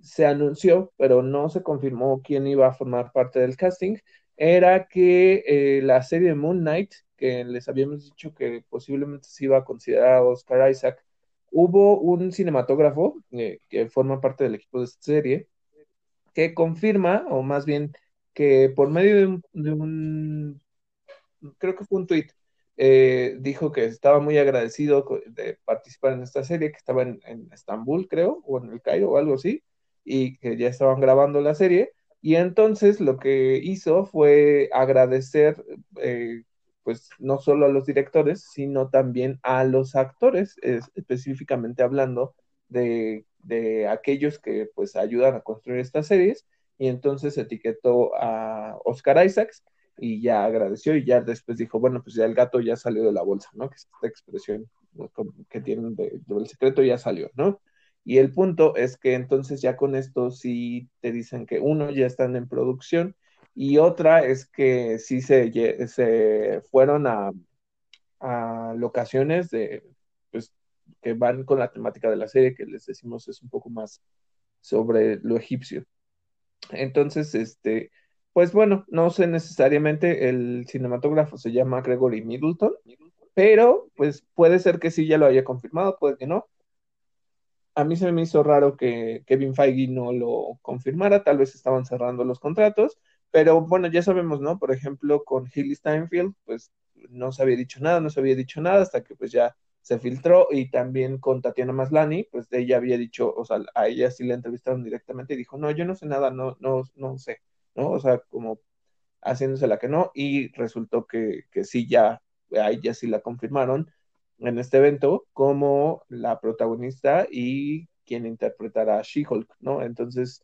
se anunció, pero no se confirmó quién iba a formar parte del casting, era que eh, la serie Moon Knight, que les habíamos dicho que posiblemente se iba a considerar a Oscar Isaac, hubo un cinematógrafo eh, que forma parte del equipo de esta serie, que confirma, o más bien que por medio de un creo que fue un tweet, eh, dijo que estaba muy agradecido de participar en esta serie, que estaba en, Estambul, creo, o en el Cairo o algo así, y que ya estaban grabando la serie. Y entonces lo que hizo fue agradecer, eh, pues no solo a los directores, sino también a los actores, específicamente hablando de, de, aquellos que pues ayudan a construir estas series. Y entonces etiquetó a Oscar Isaacs, y ya agradeció y ya después dijo, bueno, pues ya el gato ya salió de la bolsa, ¿no? Que es esta expresión que tienen del secreto ya salió, ¿no? Y el punto es que entonces ya con esto sí te dicen que uno ya están en producción y otra es que sí se, se fueron a, a locaciones de, pues, que van con la temática de la serie, que les decimos es un poco más sobre lo egipcio. Entonces, este, pues bueno, no sé necesariamente el cinematógrafo se llama Gregory Middleton, pero pues puede ser que sí ya lo haya confirmado, puede que no. A mí se me hizo raro que Kevin Feige no lo confirmara, tal vez estaban cerrando los contratos, pero bueno, ya sabemos, ¿no? Por ejemplo, con Hilly Steinfeld, pues no se había dicho nada, no se había dicho nada hasta que pues ya se filtró y también con Tatiana Maslani, pues ella había dicho, o sea, a ella sí le entrevistaron directamente y dijo, no, yo no sé nada, no, no, no sé. ¿no? O sea, como haciéndose la que no, y resultó que, que sí, ya, ahí ya sí la confirmaron en este evento como la protagonista y quien interpretará a She-Hulk, ¿no? Entonces,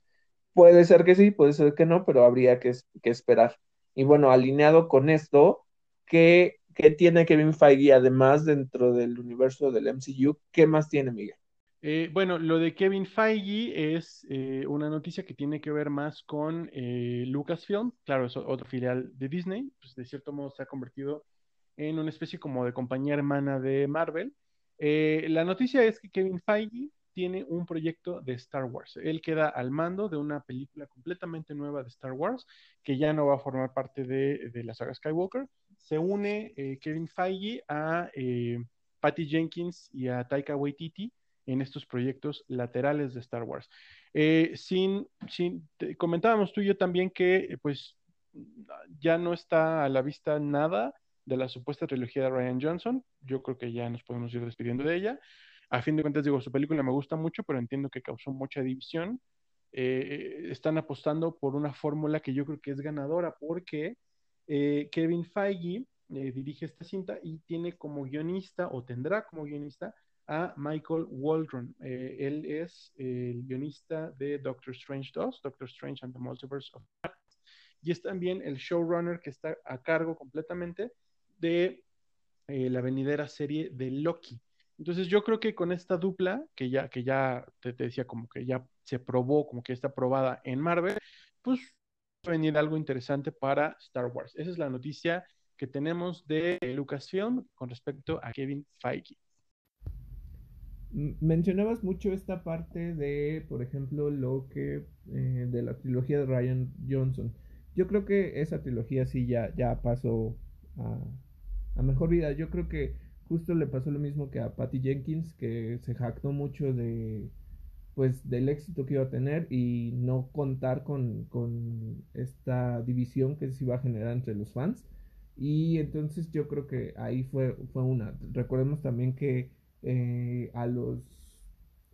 puede ser que sí, puede ser que no, pero habría que, esperar. Y bueno, alineado con esto, ¿qué, ¿qué, tiene Kevin Feige además dentro del universo del MCU? ¿Qué más tiene, Miguel? Eh, bueno, lo de Kevin Feige es eh, una noticia que tiene que ver más con eh, Lucasfilm, claro, es otro filial de Disney, pues de cierto modo se ha convertido en una especie como de compañía hermana de Marvel. la noticia es que Kevin Feige tiene un proyecto de Star Wars. Él queda al mando de una película completamente nueva de Star Wars, que ya no va a formar parte de, la saga Skywalker. Se une Kevin Feige a Patty Jenkins y a Taika Waititi en estos proyectos laterales de Star Wars. Eh, sin, sin comentábamos tú y yo también que pues ya no está a la vista nada de la supuesta trilogía de Ryan Johnson. Yo creo que ya nos podemos ir despidiendo de ella. A fin de cuentas, digo, su película me gusta mucho, pero entiendo que causó mucha división. Eh, están apostando por una fórmula que yo creo que es ganadora porque eh, Kevin Feige dirige esta cinta y tiene como guionista o tendrá como guionista a Michael Waldron. Eh, él es el guionista de Doctor Strange 2, Doctor Strange and the Multiverse of Madness, y es también el showrunner que está a cargo completamente de eh, la venidera serie de Loki. Entonces yo creo que con esta dupla, que ya, que ya te, decía como que ya se probó, como que está probada en Marvel, pues va a venir algo interesante para Star Wars. Esa es la noticia que tenemos de Lucasfilm con respecto a Kevin Feige. Mencionabas mucho esta parte de, por ejemplo, lo que eh, de la trilogía de Ryan Johnson. Yo creo que esa trilogía sí ya, ya pasó a, a mejor vida. Yo creo que justo le pasó lo mismo que a Patty Jenkins, que se jactó mucho de pues del éxito que iba a tener y no contar con, con esta división que se iba a generar entre los fans. Y entonces yo creo que ahí fue, fue una. Recordemos también que eh, a los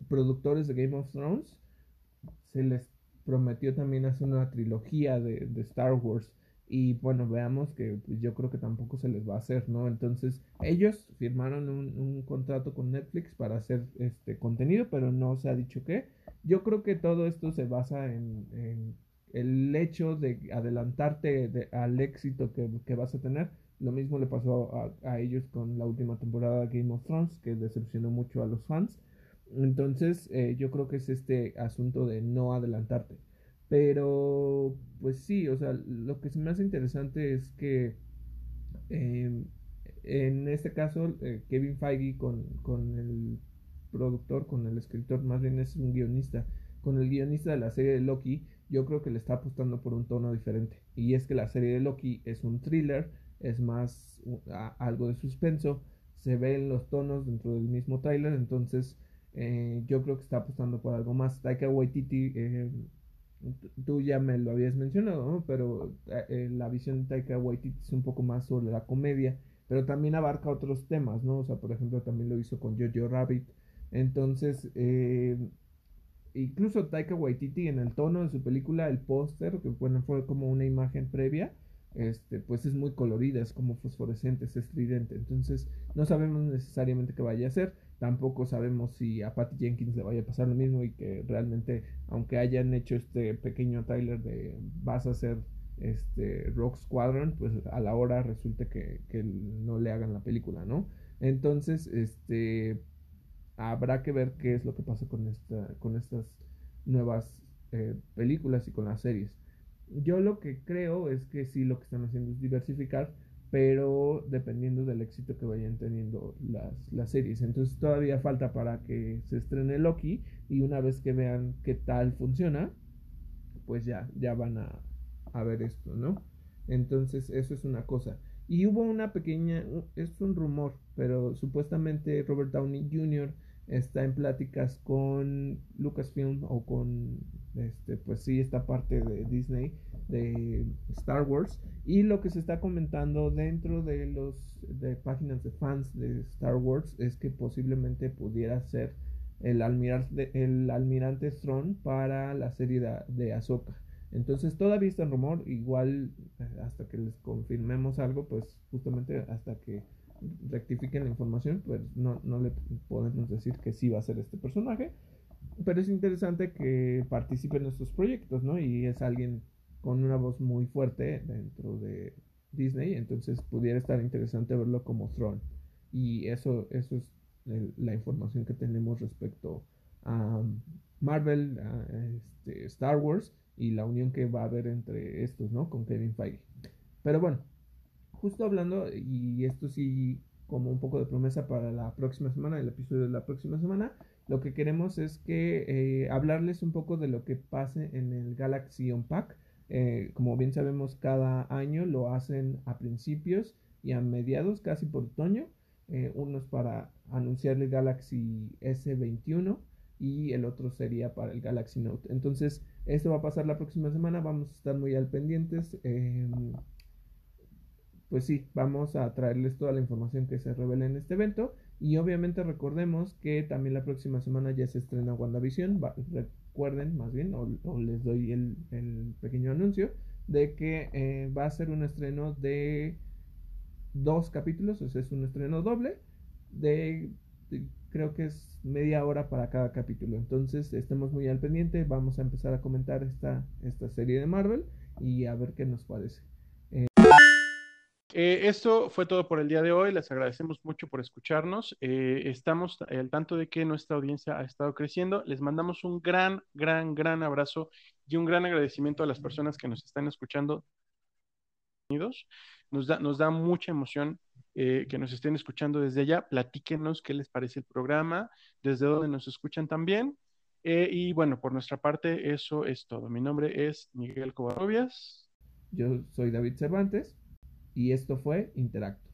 productores de Game of Thrones se les prometió también hacer una trilogía de, de Star Wars. Y bueno, veamos que pues, yo creo que tampoco se les va a hacer, ¿no? Entonces, ellos firmaron un, un, contrato con Netflix para hacer este contenido, pero no se ha dicho qué. Yo creo que todo esto se basa en, en el hecho de adelantarte de, al éxito que, que, vas a tener. Lo mismo le pasó a, a, ellos con la última temporada de Game of Thrones, que decepcionó mucho a los fans. Entonces, eh, yo creo que es este asunto de no adelantarte. Pero, pues sí, o sea, lo que se me hace interesante es que eh, en este caso, eh, Kevin Feige con, con el productor, con el escritor, más bien es un guionista, con el guionista de la serie de Loki, yo creo que le está apostando por un tono diferente. Y es que la serie de Loki es un thriller, es más algo de suspenso, se ven los tonos dentro del mismo trailer, entonces eh, yo creo que está apostando por algo más. Taika Waititi, eh, tú ya me lo habías mencionado, ¿no? pero eh, la visión de Taika Waititi es un poco más sobre la comedia, pero también abarca otros temas, ¿no? O sea, por ejemplo, también lo hizo con Jojo Rabbit. Entonces, incluso Taika Waititi en el tono de su película, el póster, que bueno, fue como una imagen previa, este, pues es muy colorida, es como fosforescente, es estridente. Entonces, no sabemos necesariamente qué vaya a ser. Tampoco sabemos si a Patty Jenkins le vaya a pasar lo mismo y que realmente, aunque hayan hecho este pequeño trailer de vas a ser este Rock Squadron, pues a la hora resulte que, que no le hagan la película, ¿no? Entonces, este habrá que ver qué es lo que pasa con, esta, con estas nuevas eh, películas y con las series. Yo lo que creo es que sí lo que están haciendo es diversificar, pero dependiendo del éxito que vayan teniendo las, series. Entonces todavía falta para que se estrene Loki y una vez que vean qué tal funciona, pues ya, ya van a, a ver esto, ¿no? Entonces eso es una cosa. Y hubo una pequeña, es un rumor, pero supuestamente Robert Downey Jr está en pláticas con Lucasfilm o con este pues sí esta parte de Disney de Star Wars y lo que se está comentando dentro de los de páginas de fans de Star Wars es que posiblemente pudiera ser el almirante el almirante Thrawn para la serie de, de Ahsoka entonces todavía está en rumor igual eh, hasta que les confirmemos algo pues justamente hasta que rectifiquen la información, pues no, no le podemos decir que sí va a ser este personaje. Pero es interesante que participe en estos proyectos, ¿no? Y es alguien con una voz muy fuerte dentro de Disney, entonces pudiera estar interesante verlo como Throne. Y eso, eso es la información que tenemos respecto a Marvel, este, Star Wars y la unión que va a haber entre estos, ¿no? Con Kevin Feige. Pero bueno, justo hablando, y esto sí como un poco de promesa para la próxima semana, el episodio de la próxima semana, lo que queremos es que eh, hablarles un poco de lo que pase en el Galaxy Unpack. Eh, como bien sabemos, cada año lo hacen a principios y a mediados, casi por otoño. Eh, uno es para anunciar el Galaxy S21 y el otro sería para el Galaxy Note. Entonces, esto va a pasar la próxima semana, vamos a estar muy al pendientes. Em, pues sí, vamos a traerles toda la información que se revela en este evento. Y obviamente recordemos que también la próxima semana ya se estrena WandaVision. recuerden, más bien, o, les doy el, pequeño anuncio, de que eh, va a ser un estreno de dos capítulos, o sea, es un estreno doble, de, creo que es media hora para cada capítulo. Entonces, estemos muy al pendiente, vamos a empezar a comentar esta, esta serie de Marvel y a ver qué nos parece. Eh, esto fue todo por el día de hoy. Les agradecemos mucho por escucharnos. Eh, estamos al tanto de que nuestra audiencia ha estado creciendo. Les mandamos un gran, gran, gran abrazo y un gran agradecimiento a las personas que nos están escuchando. Nos da, nos da mucha emoción eh, que nos estén escuchando desde allá. Platíquenos qué les parece el programa, desde dónde nos escuchan también. y bueno, por nuestra parte, eso es todo. Mi nombre es Miguel Covarrubias. Yo soy David Cervantes y esto fue Interacto.